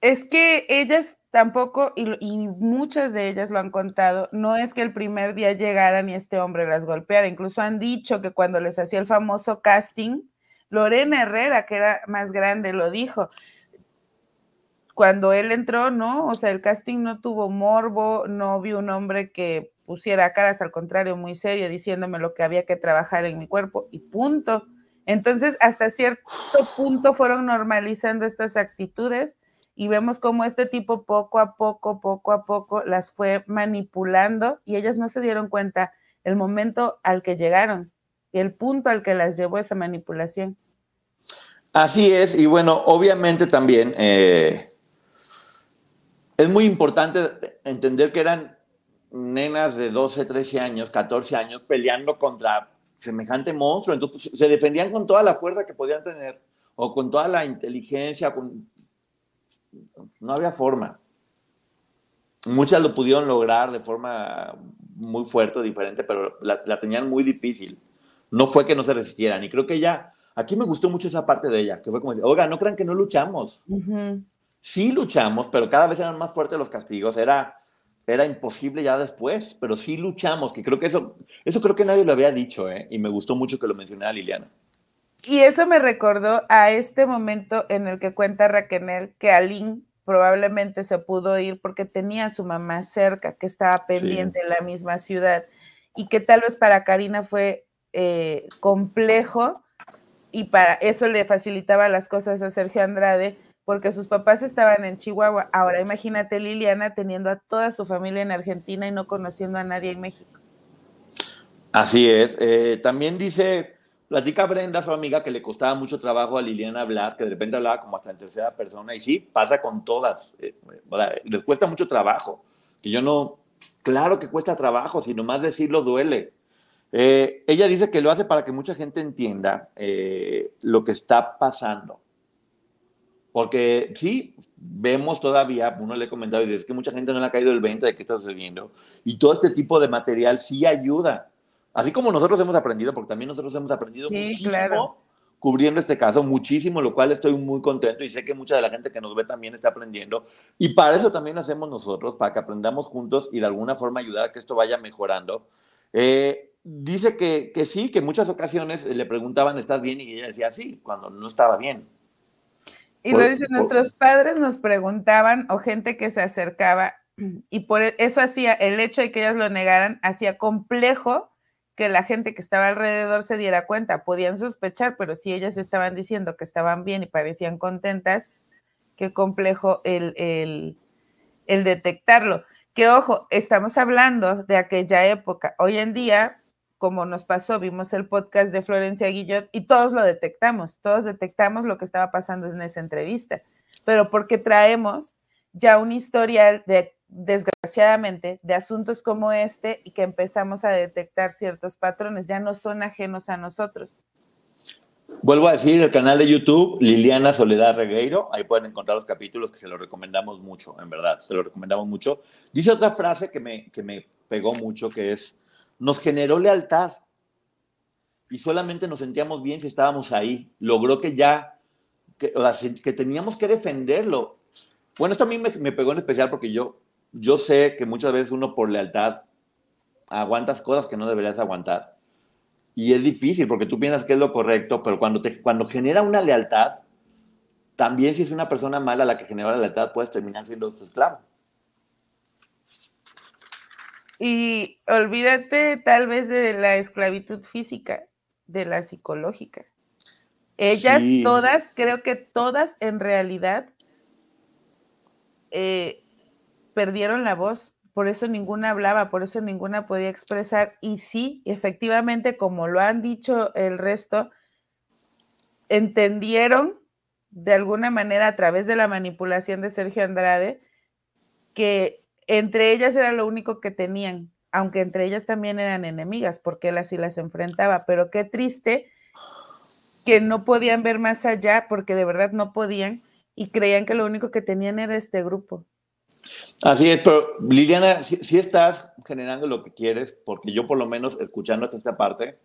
Es que ellas tampoco, y, muchas de ellas lo han contado, no es que el primer día llegaran y este hombre las golpeara. Incluso han dicho que cuando les hacía el famoso casting, Lorena Herrera, que era más grande, lo dijo. Cuando él entró, ¿no? O sea, el casting no tuvo morbo, no vi un hombre que pusiera caras, al contrario, muy serio, diciéndome lo que había que trabajar en mi cuerpo y punto. Entonces, hasta cierto punto fueron normalizando estas actitudes y vemos cómo este tipo poco a poco, poco a poco las fue manipulando y ellas no se dieron cuenta el momento al que llegaron y el punto al que las llevó esa manipulación. Así es, y bueno, obviamente también eh, es muy importante entender que eran nenas de 12, 13 años, 14 años peleando contra semejante monstruo, entonces se defendían con toda la fuerza que podían tener o con toda la inteligencia, con no había forma. Muchas lo pudieron lograr de forma muy fuerte o diferente, pero la, tenían muy difícil. No fue que no se resistieran. Y creo que ella, aquí me gustó mucho esa parte de ella, que fue como, oiga, no crean que no luchamos. Sí luchamos, pero cada vez eran más fuertes los castigos. Era, era imposible ya después, pero sí luchamos, que creo que eso, eso creo que nadie lo había dicho, ¿eh? y me gustó mucho que lo mencionara Liliana. Y eso me recordó a este momento en el que cuenta Raquel que Aline probablemente se pudo ir porque tenía a su mamá cerca, que estaba pendiente en la misma ciudad y que tal vez para Karina fue eh, complejo y para eso le facilitaba las cosas a Sergio Andrade porque sus papás estaban en Chihuahua. Ahora imagínate Liliana teniendo a toda su familia en Argentina y no conociendo a nadie en México. Así es. Eh, también dice Platica Brenda, su amiga, que le costaba mucho trabajo a Liliana hablar, que de repente hablaba como hasta en tercera persona, y sí, pasa con todas. Eh, les cuesta mucho trabajo. Y yo no, claro que cuesta trabajo, sino más decirlo duele. Eh, ella dice que lo hace para que mucha gente entienda eh, lo que está pasando. Porque sí, vemos todavía, uno le he comentado y dice que mucha gente no le ha caído el 20 de qué está sucediendo. Y todo este tipo de material sí ayuda Así como nosotros hemos aprendido, porque también nosotros hemos aprendido muchísimo cubriendo este caso, muchísimo, lo cual estoy muy contento y sé que mucha de la gente que nos ve también está aprendiendo. Y para eso también hacemos nosotros, para que aprendamos juntos y de alguna forma ayudar a que esto vaya mejorando. Eh, dice que, que sí, que en muchas ocasiones le preguntaban, ¿estás bien? Y ella decía, sí, cuando no estaba bien. Y lo dice, nuestros padres nos preguntaban o gente que se acercaba y por e, eso hacía, el hecho de que ellas lo negaran, hacía complejo que la gente que estaba alrededor se diera cuenta. Podían sospechar, pero si ellas estaban diciendo que estaban bien y parecían contentas, qué complejo el, el, el detectarlo. Que ojo, estamos hablando de aquella época. Hoy en día, como nos pasó, vimos el podcast de Florencia Guillot y todos lo detectamos, todos detectamos lo que estaba pasando en esa entrevista, pero porque traemos ya un historial de desgraciadamente, de asuntos como este y que empezamos a detectar ciertos patrones, ya no son ajenos a nosotros. Vuelvo a decir, el canal de YouTube, Liliana Soledad Regueiro, ahí pueden encontrar los capítulos que se los recomendamos mucho, en verdad, se los recomendamos mucho. Dice otra frase que me, que me pegó mucho, que es, nos generó lealtad y solamente nos sentíamos bien si estábamos ahí. Logró que ya, que, que teníamos que defenderlo. Bueno, esto a mí me, me pegó en especial porque yo yo sé que muchas veces uno por lealtad aguantas cosas que no deberías aguantar. Y es difícil porque tú piensas que es lo correcto, pero cuando, te, cuando genera una lealtad, también si es una persona mala la que genera la lealtad, puedes terminar siendo tu esclavo. Y olvídate tal vez de la esclavitud física, de la psicológica. Ellas todas, creo que todas en realidad eh, perdieron la voz, por eso ninguna hablaba, por eso ninguna podía expresar. Y sí, efectivamente, como lo han dicho el resto, entendieron de alguna manera a través de la manipulación de Sergio Andrade que entre ellas era lo único que tenían, aunque entre ellas también eran enemigas, porque él así las enfrentaba. Pero qué triste que no podían ver más allá, porque de verdad no podían, y creían que lo único que tenían era este grupo. Así es, pero Liliana, si, estás generando lo que quieres, porque yo por lo menos escuchando hasta esta parte,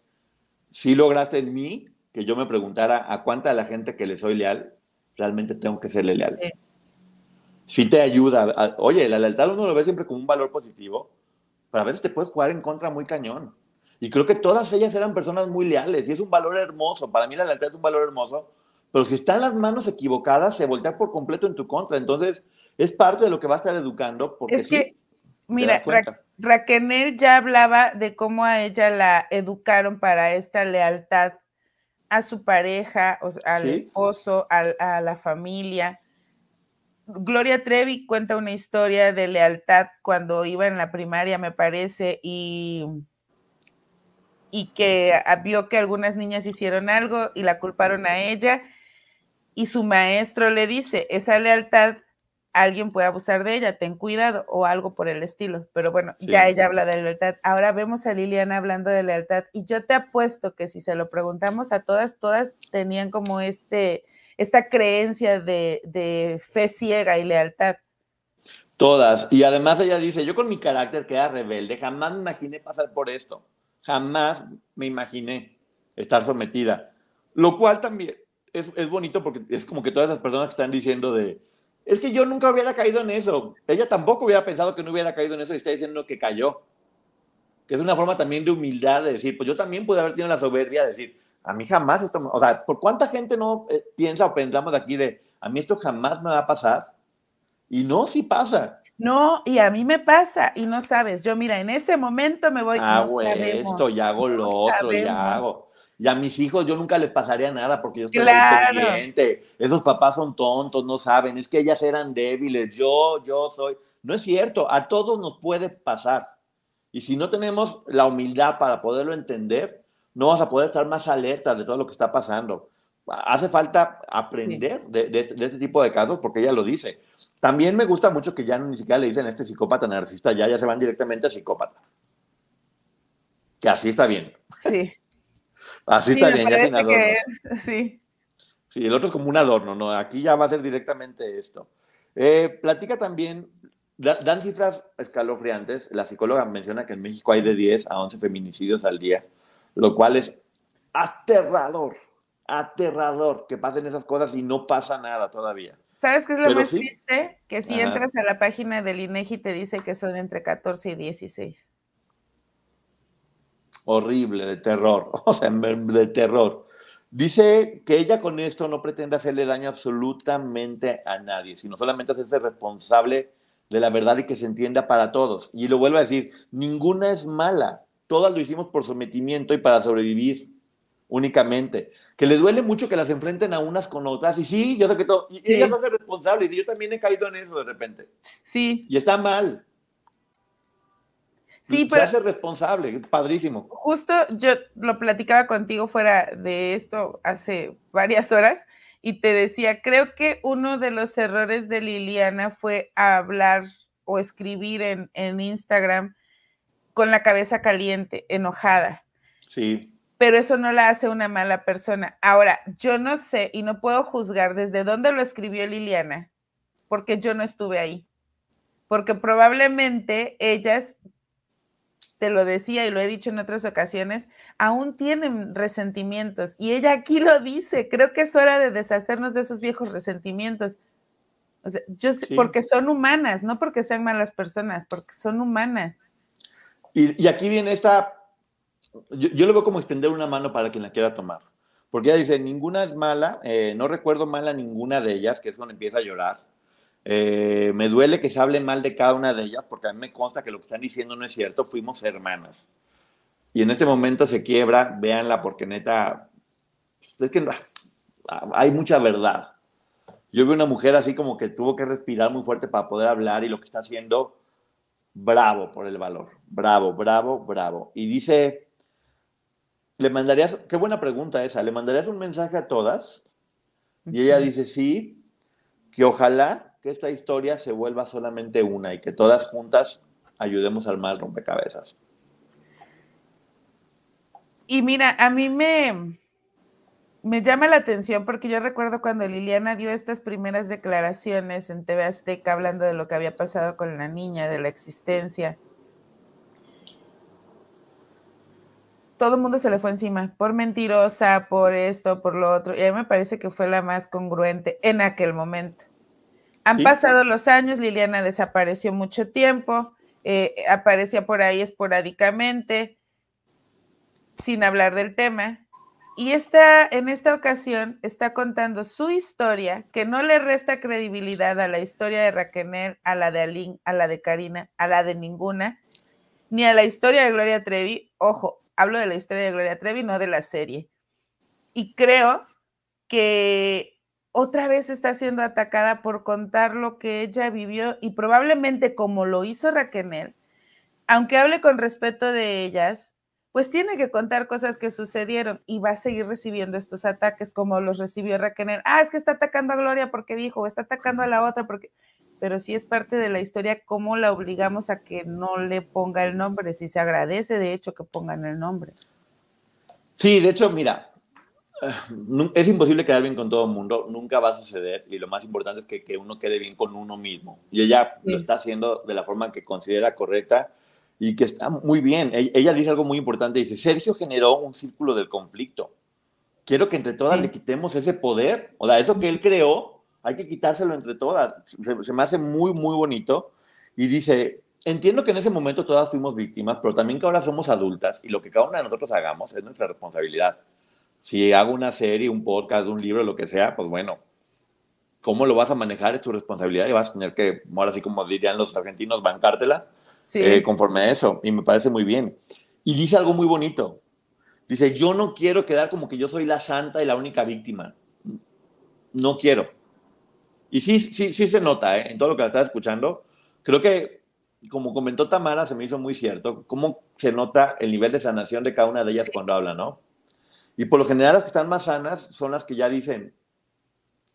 si lograste en mí que yo me preguntara a cuánta de la gente que le soy leal, realmente tengo que serle leal. Sí, te ayuda. oye, la lealtad uno lo ve siempre como un valor positivo, pero a veces te puede jugar en contra muy cañón. Y creo que todas ellas eran personas muy leales y es un valor hermoso. Para mí la lealtad es un valor hermoso, pero si están las manos equivocadas, se voltea por completo en tu contra. Entonces, es parte de lo que va a estar educando. Porque es que, mira, Raquel ya hablaba de cómo a ella la educaron para esta lealtad a su pareja, al esposo, a la familia. Gloria Trevi cuenta una historia de lealtad cuando iba en la primaria, me parece, y, y que vio que algunas niñas hicieron algo y la culparon a ella. Y su maestro le dice, esa lealtad alguien puede abusar de ella, ten cuidado o algo por el estilo. Pero bueno, ya ella habla de lealtad. Ahora vemos a Liliana hablando de lealtad y yo te apuesto que si se lo preguntamos a todas, todas tenían como este, esta creencia de, de fe ciega y lealtad. Todas. Y además ella dice, yo con mi carácter que era rebelde, jamás me imaginé pasar por esto. Jamás me imaginé estar sometida. Lo cual también es, es bonito porque es como que todas esas personas que están diciendo de, es que yo nunca hubiera caído en eso. Ella tampoco hubiera pensado que no hubiera caído en eso y está diciendo que cayó. Que es una forma también de humildad de decir, pues yo también pude haber tenido la soberbia de decir, a mí jamás esto, o sea, ¿por cuánta gente no eh, piensa o pensamos aquí de, a mí esto jamás me va a pasar? Y no, sí pasa. No, y a mí me pasa, y no sabes, yo mira, en ese momento me voy. Hago esto, y hago lo otro, y hago. Y a mis hijos yo nunca les pasaría nada porque yo estoy claro. pendiente. Esos papás son tontos, no saben, es que ellas eran débiles, yo, yo soy. No es cierto, a todos nos puede pasar. Y si no tenemos la humildad para poderlo entender, no vas a poder estar más alertas de todo lo que está pasando. Hace falta aprender de, de, este tipo de casos porque ella lo dice. También me gusta mucho que ya ni siquiera le dicen a este psicópata narcisista, ya, ya se van directamente a psicópata. Que así está bien. Sí. Así está bien, ya sin adornos. sí. Sí, el otro es como un adorno, ¿no? Aquí ya va a ser directamente esto. Eh, platica también dan cifras escalofriantes. La psicóloga menciona que en México hay de 10 a 11 feminicidios al día, lo cual es aterrador, aterrador que pasen esas cosas y no pasa nada todavía. ¿Sabes qué es lo más triste? Que si entras a la página del INEGI te dice que son entre 14 y 16. Horrible, de terror, o sea, de terror. Dice que ella con esto no pretende hacerle daño absolutamente a nadie, sino solamente hacerse responsable de la verdad y que se entienda para todos. Y lo vuelvo a decir, ninguna es mala, todas lo hicimos por sometimiento y para sobrevivir únicamente. Que le duele mucho que las enfrenten a unas con otras. Y sí, yo sé que todo. Y ella se hace responsable. Y yo también he caído en eso de repente. Sí. Y está mal. Sí, pero. Se hace responsable, padrísimo. Justo yo lo platicaba contigo fuera de esto hace varias horas y te decía, creo que uno de los errores de Liliana fue hablar o escribir en, en Instagram con la cabeza caliente, enojada. Sí pero eso no la hace una mala persona. Ahora, yo no sé y no puedo juzgar desde dónde lo escribió Liliana, porque yo no estuve ahí. Porque probablemente ellas, te lo decía y lo he dicho en otras ocasiones, aún tienen resentimientos. Y ella aquí lo dice, creo que es hora de deshacernos de esos viejos resentimientos. O sea, yo porque son humanas, no porque sean malas personas, porque son humanas. Y, y aquí viene esta yo, lo veo como extender una mano para quien la quiera tomar. Porque ella dice, ninguna es mala, eh, no recuerdo mal a ninguna de ellas, que es cuando empieza a llorar. Eh, me duele que se hable mal de cada una de ellas, porque a mí me consta que lo que están diciendo no es cierto, fuimos hermanas. Y en este momento se quiebra, véanla, porque neta, es que hay mucha verdad. Yo veo una mujer así como que tuvo que respirar muy fuerte para poder hablar y lo que está haciendo, bravo por el valor, bravo, bravo, bravo. Y dice, ¿Le mandarías, qué buena pregunta esa, ¿le mandarías un mensaje a todas? Y ella dice, sí, que ojalá que esta historia se vuelva solamente una y que todas juntas ayudemos al mal rompecabezas. Y mira, a mí me, me llama la atención porque yo recuerdo cuando Liliana dio estas primeras declaraciones en TV Azteca hablando de lo que había pasado con la niña, de la existencia. todo el mundo se le fue encima, por mentirosa, por esto, por lo otro, y a mí me parece que fue la más congruente en aquel momento. Han pasado los años, Liliana desapareció mucho tiempo, eh, aparecía por ahí esporádicamente, sin hablar del tema, y está, en esta ocasión está contando su historia, que no le resta credibilidad a la historia de Raquel, a la de Aline, a la de Karina, a la de ninguna, ni a la historia de Gloria Trevi. Ojo, hablo de la historia de Gloria Trevi, no de la serie. Y creo que otra vez está siendo atacada por contar lo que ella vivió y probablemente como lo hizo Raquel, aunque hable con respeto de ellas, pues tiene que contar cosas que sucedieron y va a seguir recibiendo estos ataques como los recibió Raquel. Ah, es que está atacando a Gloria porque dijo, está atacando a la otra porque pero sí es parte de la historia cómo la obligamos a que no le ponga el nombre, si se agradece de hecho que pongan el nombre. Sí, de hecho, mira, es imposible quedar bien con todo el mundo, nunca va a suceder y lo más importante es que, que uno quede bien con uno mismo. Y ella lo está haciendo de la forma que considera correcta y que está muy bien. E-, ella, dice algo muy importante, dice, Sergio generó un círculo del conflicto. Quiero que entre todas le quitemos ese poder, o sea, eso que él creó, hay que quitárselo entre todas. Se, me hace muy, muy bonito. Y dice, entiendo que en ese momento todas fuimos víctimas, pero también que ahora somos adultas y lo que cada una de nosotros hagamos es nuestra responsabilidad. Si hago una serie, un podcast, un libro, lo que sea, pues bueno, cómo lo vas a manejar es tu responsabilidad y vas a tener que, ahora sí como dirían los argentinos, bancártela eh, conforme a eso. Y me parece muy bien. Y dice algo muy bonito. Dice, yo no quiero quedar como que yo soy la santa y la única víctima. No quiero. Y sí, sí, sí se nota, ¿eh? en todo lo que la estaba escuchando. Creo que, como comentó Tamara, se me hizo muy cierto, cómo se nota el nivel de sanación de cada una de ellas cuando habla, ¿no? Y por lo general las que están más sanas son las que ya dicen,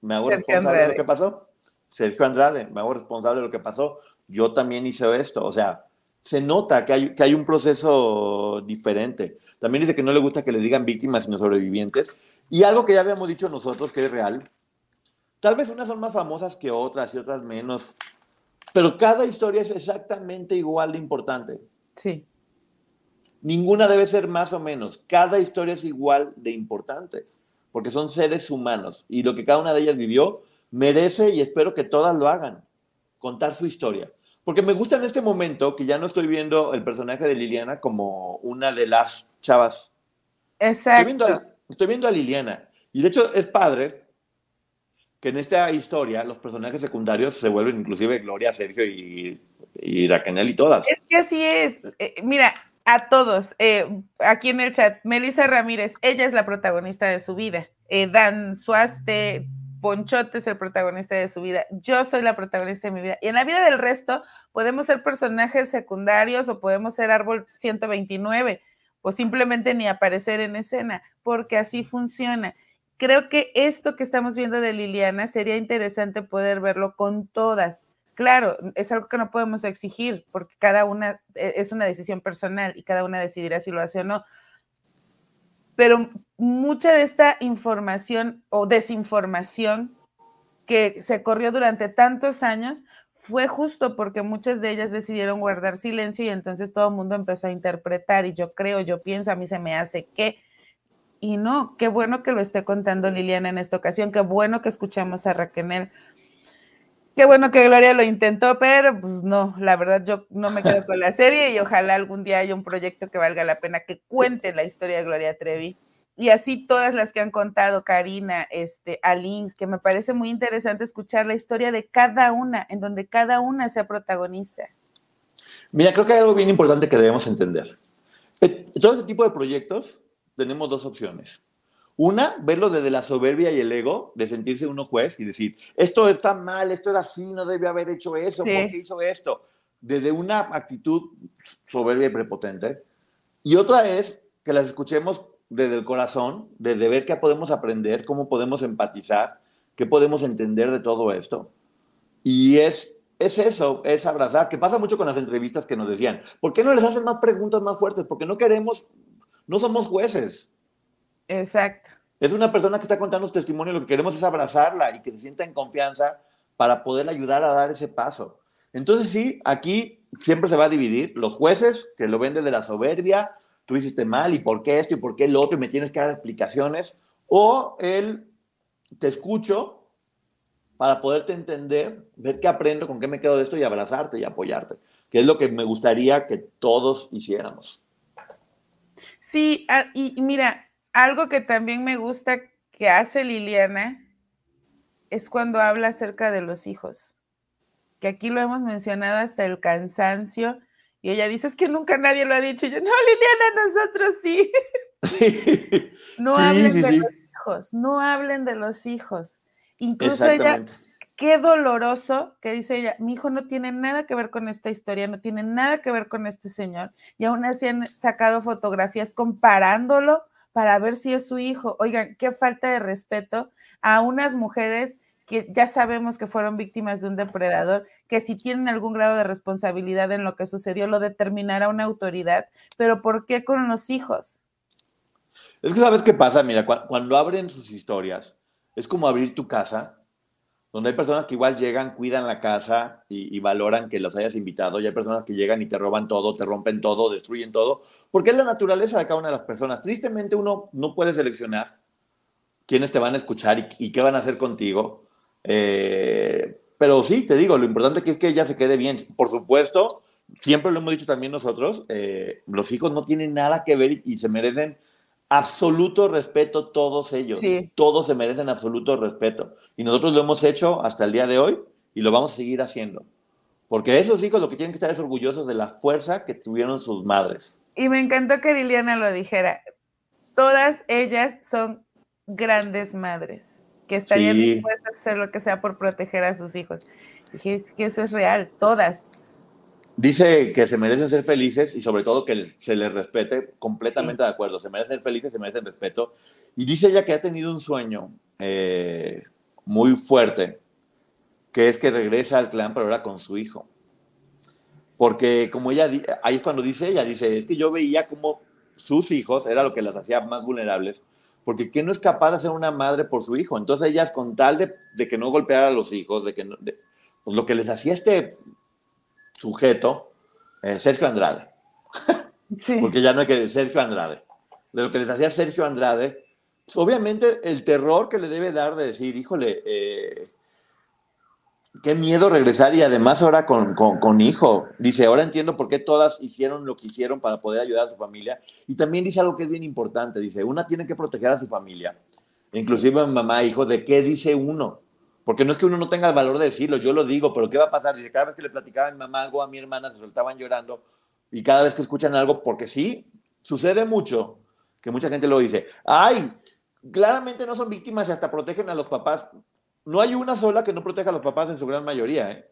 me hago responsable de lo que pasó. Sergio Andrade, me hago responsable de lo que pasó. Yo también hice esto. O sea, se nota que hay, que hay un proceso diferente. También dice que no le gusta que le digan víctimas, sino sobrevivientes. Y algo que ya habíamos dicho nosotros, que es real, Tal vez unas son más famosas que otras y otras menos. Pero cada historia es exactamente igual de importante. Sí. Ninguna debe ser más o menos. Cada historia es igual de importante, porque son seres humanos y lo que cada una de ellas vivió merece y espero que todas lo hagan, contar su historia. Porque me gusta en este momento que ya no estoy viendo el personaje de Liliana como una de las chavas. Exacto. Estoy viendo a, Liliana. Y de hecho es padre que en esta historia los personajes secundarios se vuelven inclusive Gloria, Sergio y, y Raquel y todas. Es que así es. Eh, mira, a todos, eh, aquí en el chat, Melissa Ramírez, ella es la protagonista de su vida. Eh, Dan Suaste, Ponchote es el protagonista de su vida, yo soy la protagonista de mi vida. Y en la vida del resto podemos ser personajes secundarios o podemos ser árbol 129 o simplemente ni aparecer en escena, porque así funciona. Creo que esto que estamos viendo de Liliana sería interesante poder verlo con todas. Claro, es algo que no podemos exigir porque cada una e, es una decisión personal y cada una decidirá si lo hace o no, pero mucha de esta información o desinformación que se corrió durante tantos años fue justo porque muchas de ellas decidieron guardar silencio y entonces todo el mundo empezó a interpretar y yo creo, yo pienso, a mí se me hace que... Y no, qué bueno que lo esté contando Liliana en esta ocasión, qué bueno que escuchamos a Raquel Qué bueno que Gloria lo intentó, pero pues no, la verdad yo no me quedo con la serie y ojalá algún día haya un proyecto que valga la pena que cuente la historia de Gloria Trevi. Y así todas las que han contado, Karina, este, Aline, que me parece muy interesante escuchar la historia de cada una, en donde cada una sea protagonista. Mira, creo que hay algo bien importante que debemos entender. Eh, todo este tipo de proyectos tenemos dos opciones. Una, verlo desde la soberbia y el ego, de sentirse uno juez y decir, esto está mal, esto es así, no debe haber hecho eso, ¿por qué hizo esto? Desde una actitud soberbia y prepotente. Y otra es que las escuchemos desde el corazón, desde ver qué podemos aprender, cómo podemos empatizar, qué podemos entender de todo esto. Y es, es eso, es abrazar, que pasa mucho con las entrevistas que nos decían, ¿por qué no les hacen más preguntas más fuertes? Porque no queremos, no somos jueces. Exacto. Es una persona que está contando su testimonio, lo que queremos es abrazarla y que se sienta en confianza para poder ayudar a dar ese paso. Entonces sí, aquí siempre se va a dividir los jueces que lo ven desde la soberbia, tú hiciste mal y por qué esto y por qué el otro y me tienes que dar explicaciones, o el te escucho para poderte entender, ver qué aprendo, con qué me quedo de esto y abrazarte y apoyarte, que es lo que me gustaría que todos hiciéramos. Sí, ah, y mira, algo que también me gusta que hace Liliana es cuando habla acerca de los hijos, que aquí lo hemos mencionado hasta el cansancio, y ella dice, es que nunca nadie lo ha dicho. Y yo, no, Liliana, nosotros sí. no hablen de los hijos, no hablen de los hijos. Incluso ella, qué doloroso que dice ella, mi hijo no tiene nada que ver con esta historia, no tiene nada que ver con este señor. Y aún así han sacado fotografías comparándolo para ver si es su hijo. Oigan, qué falta de respeto a unas mujeres que ya sabemos que fueron víctimas de un depredador, que si tienen algún grado de responsabilidad en lo que sucedió, lo determinará una autoridad, pero ¿por qué con los hijos? Es que sabes qué pasa, mira, cuando abren sus historias, es como abrir tu casa donde hay personas que igual llegan, cuidan la casa y, valoran que los hayas invitado, y hay personas que llegan y te roban todo, te rompen todo, destruyen todo, porque es la naturaleza de cada una de las personas. Tristemente uno no puede seleccionar quiénes te van a escuchar y, qué van a hacer contigo. Eh, pero sí, te digo, lo importante es que ella se quede bien. Por supuesto, siempre lo hemos dicho también nosotros, eh, los hijos no tienen nada que ver y se merecen absoluto respeto todos ellos. Todos se merecen absoluto respeto. Y nosotros lo hemos hecho hasta el día de hoy y lo vamos a seguir haciendo. Porque esos hijos lo que tienen que estar es orgullosos de la fuerza que tuvieron sus madres. Y me encantó que Liliana lo dijera. Todas ellas son grandes madres que estarían dispuestas a hacer lo que sea por proteger a sus hijos. Dije, que eso es real, todas. Dice que se merecen ser felices y sobre todo que se les respete, completamente de acuerdo, se merecen ser felices, se merecen respeto. Y dice ella que ha tenido un sueño eh, muy fuerte, que es que regresa al clan, pero ahora con su hijo. Porque como ella, ahí es cuando dice ella, dice, es que yo veía como sus hijos, era lo que las hacía más vulnerables, porque ¿quién no es capaz de ser una madre por su hijo? Entonces ellas con tal de, que no golpeara a los hijos, de que no, pues lo que les hacía este sujeto, eh, Sergio Andrade. Porque ya no hay que Sergio Andrade. De lo que les hacía Sergio Andrade, pues, obviamente el terror que le debe dar de decir, híjole, eh, qué miedo regresar y además ahora con, con, hijo. Dice, ahora entiendo por qué todas hicieron lo que hicieron para poder ayudar a su familia. Y también dice algo que es bien importante, dice, una tiene que proteger a su familia, inclusive mamá, hijo, de qué dice uno. Porque no es que uno no tenga el valor de decirlo, yo lo digo, pero ¿qué va a pasar? Dice, cada vez que le platicaba a mi mamá algo, a mi hermana se soltaban llorando, y cada vez que escuchan algo, porque sí, sucede mucho, que mucha gente lo dice, ay, claramente no son víctimas y hasta protegen a los papás no hay una sola que no proteja a los papás en su gran mayoría, ¿eh?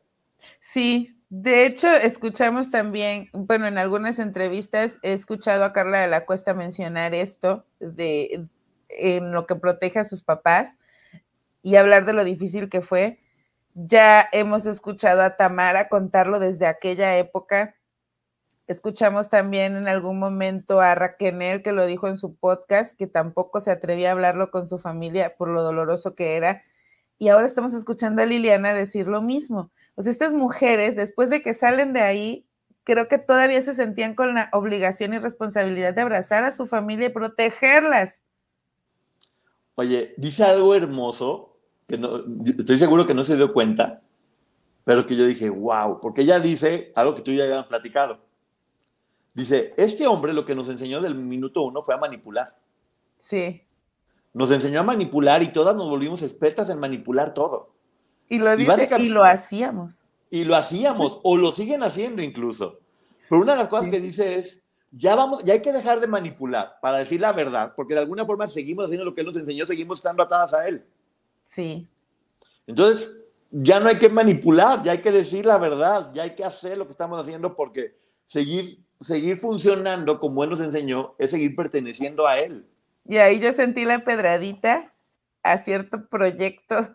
Sí, de hecho, escuchamos también, bueno, en algunas entrevistas he escuchado a Carla de la Cuesta mencionar esto de en lo que protege a sus papás y hablar de lo difícil que fue. Ya hemos escuchado a Tamara contarlo desde aquella época. Escuchamos también en algún momento a Raquel que lo dijo en su podcast, que tampoco se atrevía a hablarlo con su familia por lo doloroso que era y ahora estamos escuchando a Liliana decir lo mismo. Sea, estas mujeres, después de que salen de ahí, creo que todavía se sentían con la obligación y responsabilidad de abrazar a su familia y protegerlas. Oye, dice algo hermoso, que no, estoy seguro que no se dio cuenta, pero que yo dije, wow, porque ella dice algo que tú ya habías platicado. Dice, este hombre lo que nos enseñó del minuto uno fue a manipular. Sí nos enseñó a manipular y todas nos volvimos expertas en manipular todo. Y lo dice, y, lo hacíamos. Y lo hacíamos, o lo siguen haciendo incluso. Pero una de las cosas que dice es, ya vamos, ya hay que dejar de manipular para decir la verdad, porque de alguna forma seguimos haciendo lo que él nos enseñó, seguimos estando atadas a él. Sí. Entonces, ya no hay que manipular, ya hay que decir la verdad, ya hay que hacer lo que estamos haciendo porque seguir, seguir funcionando como él nos enseñó es seguir perteneciendo a él. Y ahí yo sentí la pedradita a cierto proyecto.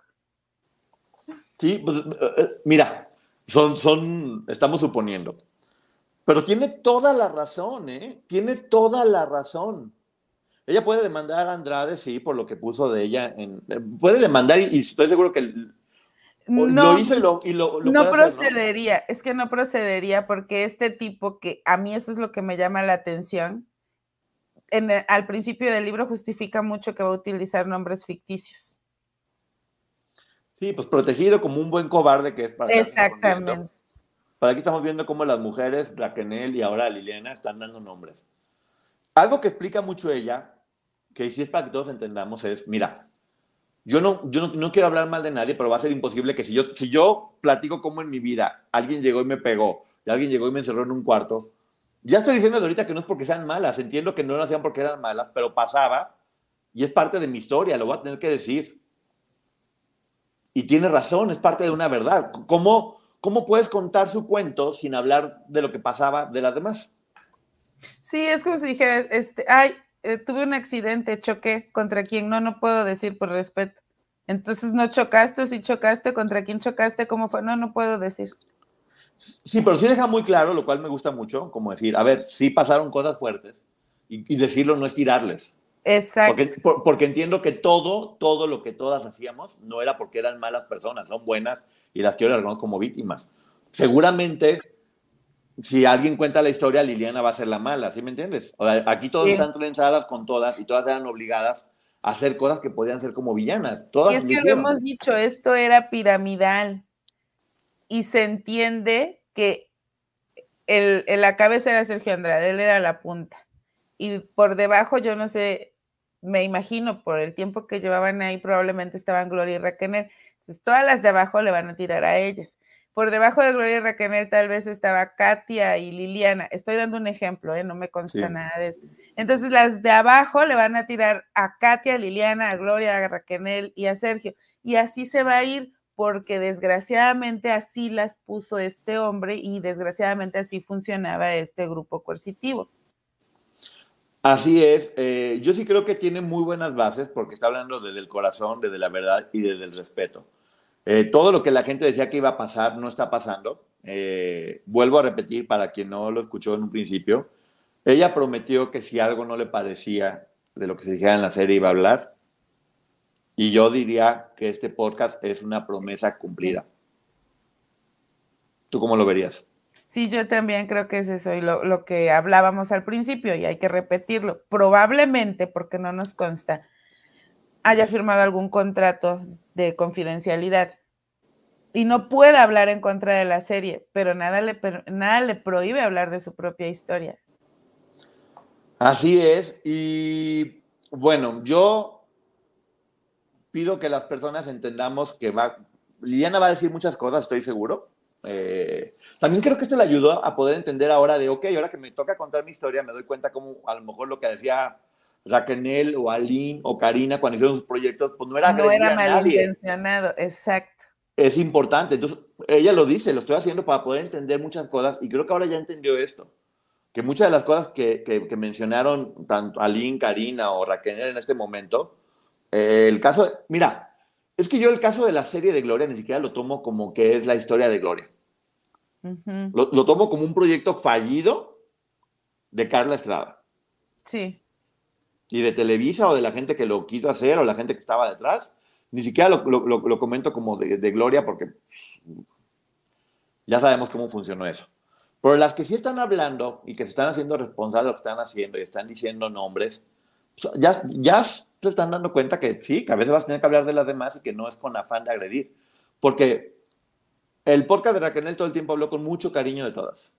Sí, pues eh, eh, mira, son, son, estamos suponiendo. Pero tiene toda la razón, ¿eh? Tiene toda la razón. Ella puede demandar a Andrade, sí, por lo que puso de ella. En, eh, puede demandar y, estoy seguro que no, lo hizo y lo, no procedería, es que no procedería porque este tipo que a mí eso es lo que me llama la atención, al principio del libro justifica mucho que va a utilizar nombres ficticios. Sí, pues protegido como un buen cobarde que es para... Exactamente. Para aquí estamos viendo cómo las mujeres, Raquel y ahora Liliana, están dando nombres. Algo que explica mucho ella, que sí es para que todos entendamos, es, mira, yo no, yo no, quiero hablar mal de nadie, pero va a ser imposible que si yo, si yo platico cómo en mi vida alguien llegó y me pegó, y alguien llegó y me encerró en un cuarto, ya estoy diciendo ahorita que no es porque sean malas, entiendo que no lo hacían porque eran malas, pero pasaba y es parte de mi historia, lo voy a tener que decir. Y tiene razón, es parte de una verdad. ¿Cómo, cómo puedes contar su cuento sin hablar de lo que pasaba de las demás? Sí, es como si dijera, este, ay, eh, tuve un accidente, choqué contra quien no, no puedo decir por respeto. Entonces, ¿no chocaste o si chocaste? ¿Contra quién chocaste? ¿Cómo fue? No, no puedo decir. Sí, pero sí deja muy claro, lo cual me gusta mucho, como decir, a ver, sí pasaron cosas fuertes y, decirlo no es tirarles. Exacto. Porque, porque, entiendo que todo, todo lo que todas hacíamos no era porque eran malas personas, son buenas y las quiero reconocer como víctimas. Seguramente, si alguien cuenta la historia, Liliana va a ser la mala, ¿sí me entiendes? aquí todas están trenzadas con todas y todas eran obligadas a hacer cosas que podían ser como villanas. Todas y es que hemos dicho, esto era piramidal y se entiende que el, la cabeza era Sergio Andrade, él era la punta. Y por debajo, yo no sé, me imagino por el tiempo que llevaban ahí, probablemente estaban Gloria y Raquel. Entonces, todas las de abajo le van a tirar a ellas. Por debajo de Gloria y Raquel tal vez estaba Katia y Liliana. Estoy dando un ejemplo, ¿eh? no me consta nada de esto. Entonces, las de abajo le van a tirar a Katia, a Liliana, a Gloria, a Raquel y a Sergio. Y así se va a ir porque desgraciadamente así las puso este hombre y desgraciadamente así funcionaba este grupo coercitivo. Así es, eh, yo sí creo que tiene muy buenas bases porque está hablando desde el corazón, desde la verdad y desde el respeto. Eh, todo lo que la gente decía que iba a pasar no está pasando. Eh, vuelvo a repetir para quien no lo escuchó en un principio. Ella prometió que si algo no le parecía de lo que se dijera en la serie iba a hablar. Y yo diría que este podcast es una promesa cumplida. ¿Tú cómo lo verías? Sí, yo también creo que es eso y lo, lo, que hablábamos al principio y hay que repetirlo. Probablemente, porque no nos consta, haya firmado algún contrato de confidencialidad y no puede hablar en contra de la serie, pero nada le, nada le prohíbe hablar de su propia historia. Así es, y bueno, yo pido que las personas entendamos que va, Liliana va a decir muchas cosas, estoy seguro, eh, también creo que esto le ayudó a poder entender ahora de, ok, ahora que me toca contar mi historia, me doy cuenta como a lo mejor lo que decía Raquel o Aline o Karina cuando hicieron sus proyectos, pues no era No era malintencionado, exacto. Es importante. Entonces, ella lo dice, lo estoy haciendo para poder entender muchas cosas y creo que ahora ya entendió esto. Que muchas de las cosas que, que, mencionaron tanto Aline, Karina o Raquel en este momento, eh, el caso, mira, es que yo el caso de la serie de Gloria ni siquiera lo tomo como que es la historia de Gloria lo, tomo como un proyecto fallido de Carla Estrada. Sí. Y de Televisa o de la gente que lo quiso hacer o la gente que estaba detrás. Ni siquiera lo, comento como de, Gloria porque ya sabemos cómo funcionó eso. Pero las que sí están hablando y que se están haciendo responsables de lo que están haciendo y están diciendo nombres, pues, ya, ya se están dando cuenta que sí, que a veces vas a tener que hablar de las demás y que no es con afán de agredir. Porque el podcast de Raquel todo el tiempo habló con mucho cariño de todas.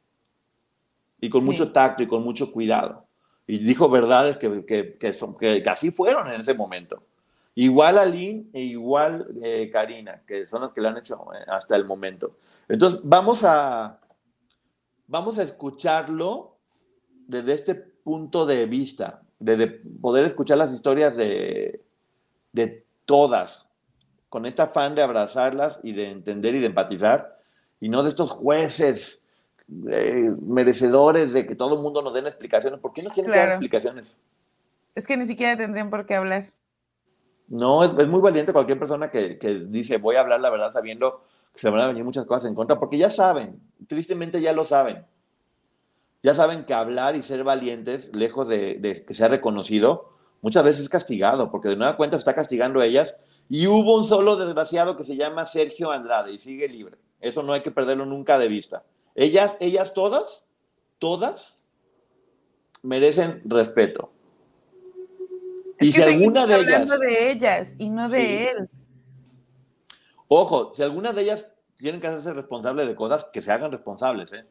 Y con mucho tacto y con mucho cuidado. Y dijo verdades que, que, son, que, así fueron en ese momento. Igual Aline e igual eh, Karina, que son las que le han hecho eh, hasta el momento. Entonces, vamos a, vamos a escucharlo desde este punto de vista, de, poder escuchar las historias de, de todas, con este afán de abrazarlas y de entender y de empatizar, y no de estos jueces eh, merecedores de que todo el mundo nos den explicaciones. ¿Por qué no tienen que dar explicaciones? Es que ni siquiera tendrían por qué hablar. No, es, muy valiente cualquier persona que, que, dice voy a hablar la verdad sabiendo que se van a venir muchas cosas en contra, porque ya saben, tristemente ya lo saben. Ya saben que hablar y ser valientes, lejos de, de que sea reconocido, muchas veces es castigado, porque de nueva cuenta está castigando a ellas y hubo un solo desgraciado que se llama Sergio Andrade y sigue libre. Eso no hay que perderlo nunca de vista. Ellas, ellas todas, todas merecen respeto. y si alguna de ellas. de ellas y no de él. Ojo, si alguna de ellas tienen que hacerse responsables de cosas, que se hagan responsables, ¿eh?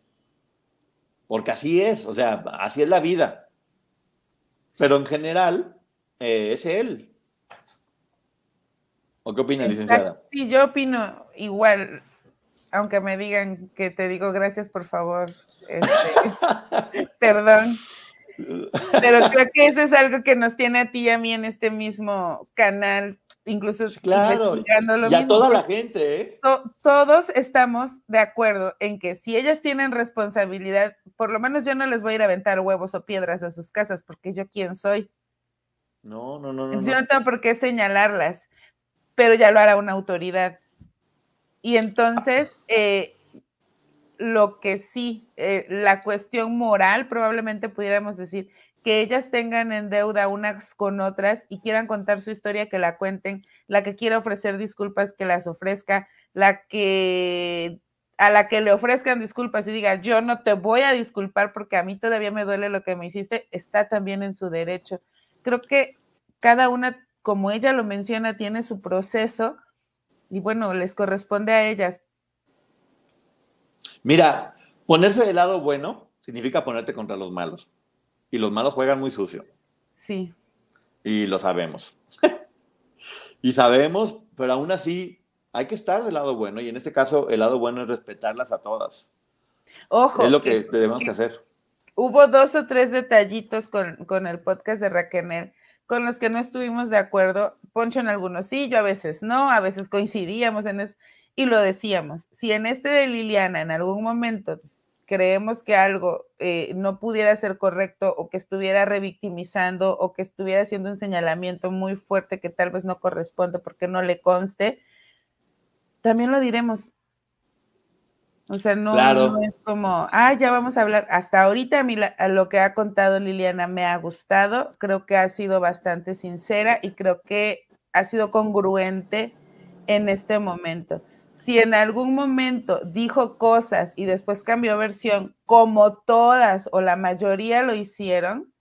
Porque así es, o sea, así es la vida. Pero en general, eh, es él. ¿O qué opina, licenciada? Sí, yo opino igual, aunque me digan que te digo gracias, por favor. Este, perdón. Pero creo que eso es algo que nos tiene a ti y a mí en este mismo canal, incluso claro, y a toda la gente, ¿eh? todos estamos de acuerdo en que si ellas tienen responsabilidad, por lo menos yo no les voy a ir a aventar huevos o piedras a sus casas, porque yo quién soy. No, no, no, no. Yo no tengo por qué señalarlas pero ya lo hará una autoridad. Y entonces, eh, lo que sí, eh, la cuestión moral, probablemente pudiéramos decir que ellas tengan en deuda unas con otras y quieran contar su historia, que la cuenten, la que quiera ofrecer disculpas, que las ofrezca, la que a la que le ofrezcan disculpas y diga, yo no te voy a disculpar porque a mí todavía me duele lo que me hiciste, está también en su derecho. Creo que cada una como ella lo menciona, tiene su proceso y bueno, les corresponde a ellas. Mira, ponerse del lado bueno significa ponerte contra los malos. Y los malos juegan muy sucio. Sí. Y lo sabemos. y sabemos, pero aún así hay que estar del lado bueno. Y en este caso, el lado bueno es respetarlas a todas. Ojo. Es lo que, tenemos que hacer. Hubo dos o tres detallitos con, con el podcast de Raquel con los que no estuvimos de acuerdo. Poncho en algunos sí, yo a veces no, a veces coincidíamos en eso y lo decíamos. Si en este de Liliana en algún momento creemos que algo eh, no pudiera ser correcto o que estuviera revictimizando o que estuviera haciendo un señalamiento muy fuerte que tal vez no corresponde porque no le conste, también lo diremos. O sea, no, es como, ah, ya vamos a hablar. Hasta ahorita a mí lo que ha contado Liliana me ha gustado, creo que ha sido bastante sincera y creo que ha sido congruente en este momento. si en algún momento dijo cosas y después cambió versión, como todas o la mayoría lo hicieron,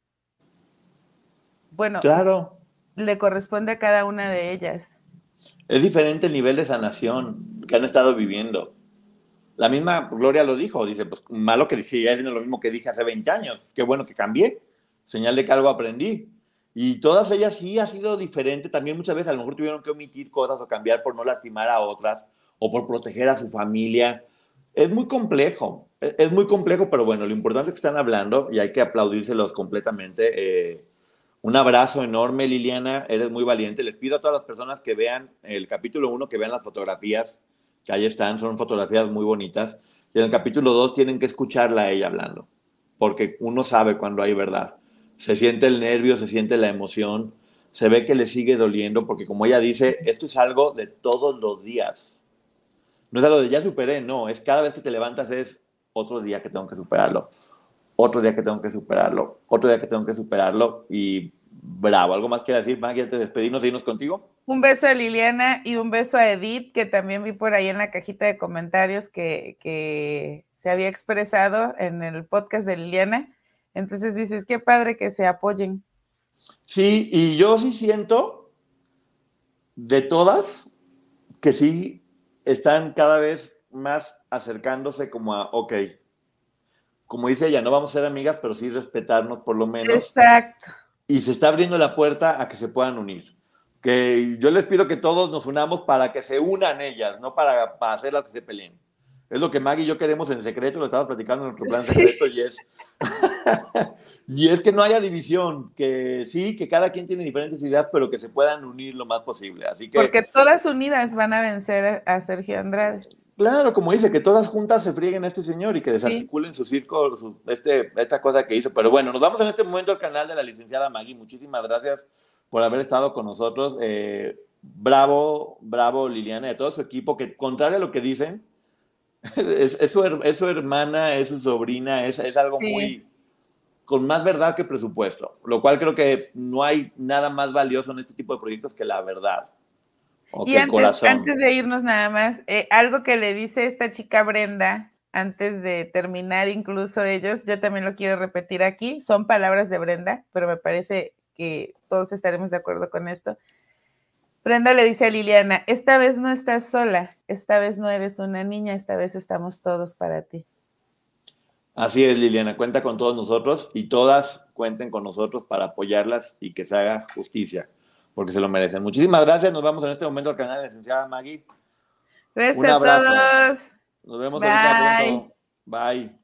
bueno, claro. le corresponde a cada una de ellas. Es diferente el nivel de sanación que han estado viviendo. La misma Gloria lo dijo, dice, pues malo que decía, es lo mismo que dije hace 20 años, qué bueno que cambié, señal de que algo aprendí. Y todas ellas sí ha sido diferente, también muchas veces a lo mejor tuvieron que omitir cosas o cambiar por no lastimar a otras o por proteger a su familia. Es muy complejo, e, es muy complejo, pero bueno, lo importante es que están hablando y hay que aplaudírselos completamente. Eh, un abrazo enorme, Liliana, eres muy valiente. Les pido a todas las personas que vean el capítulo 1, que vean las fotografías ahí están, son fotografías muy bonitas. Y en el capítulo 2 tienen que escucharla a ella hablando, porque uno sabe cuando hay verdad. Se siente el nervio, se siente la emoción, se ve que le sigue doliendo, porque como ella dice, esto es algo de todos los días. No es algo de ya superé, no, es cada vez que te levantas es otro día que tengo que superarlo, otro día que tengo que superarlo, otro día que tengo que superarlo y bravo. ¿Algo más que decir, Maggie, antes de despedirnos e irnos contigo? Un beso a Liliana y un beso a Edith, que también vi por ahí en la cajita de comentarios que, que se había expresado en el podcast de Liliana. Entonces dices, qué padre que se apoyen. Sí, y yo sí siento de todas que sí están cada vez más acercándose como a, ok, como dice ella, no vamos a ser amigas, pero sí respetarnos por lo menos. Exacto y se está abriendo la puerta a que se puedan unir. Que yo les pido que todos nos unamos para que se unan ellas, no para, para hacer las que se peleen. Es lo que Maggie y yo queremos en secreto, lo estamos platicando en nuestro plan secreto y es, y es que no haya división, que sí, que cada quien tiene diferentes ideas, pero que se puedan unir lo más posible. Así que, Porque todas unidas van a vencer a Sergio Andrade. Claro, como dice, que todas juntas se frieguen a este señor y que desarticulen su circo, este, esta cosa que hizo. Pero bueno, nos vamos en este momento al canal de la licenciada Maggie. Muchísimas gracias por haber estado con nosotros. Eh, bravo, bravo Liliana, de todo su equipo, que contrario a lo que dicen, es, su, hermana, es su sobrina, es, es algo muy con más verdad que presupuesto, lo cual creo que no hay nada más valioso en este tipo de proyectos que la verdad y antes, de irnos nada más, eh, algo que le dice esta chica Brenda, antes de terminar incluso ellos, yo también lo quiero repetir aquí, son palabras de Brenda, pero me parece que todos estaremos de acuerdo con esto. Brenda le dice a Liliana, esta vez no estás sola, esta vez no eres una niña, esta vez estamos todos para ti. Así es, Liliana, cuenta con todos nosotros y todas cuenten con nosotros para apoyarlas y que se haga justicia porque se lo merecen. Muchísimas gracias. Nos vamos en este momento al canal de la licenciada Maggie. Gracias Un abrazo. a todos. Nos vemos ahorita pronto. Bye.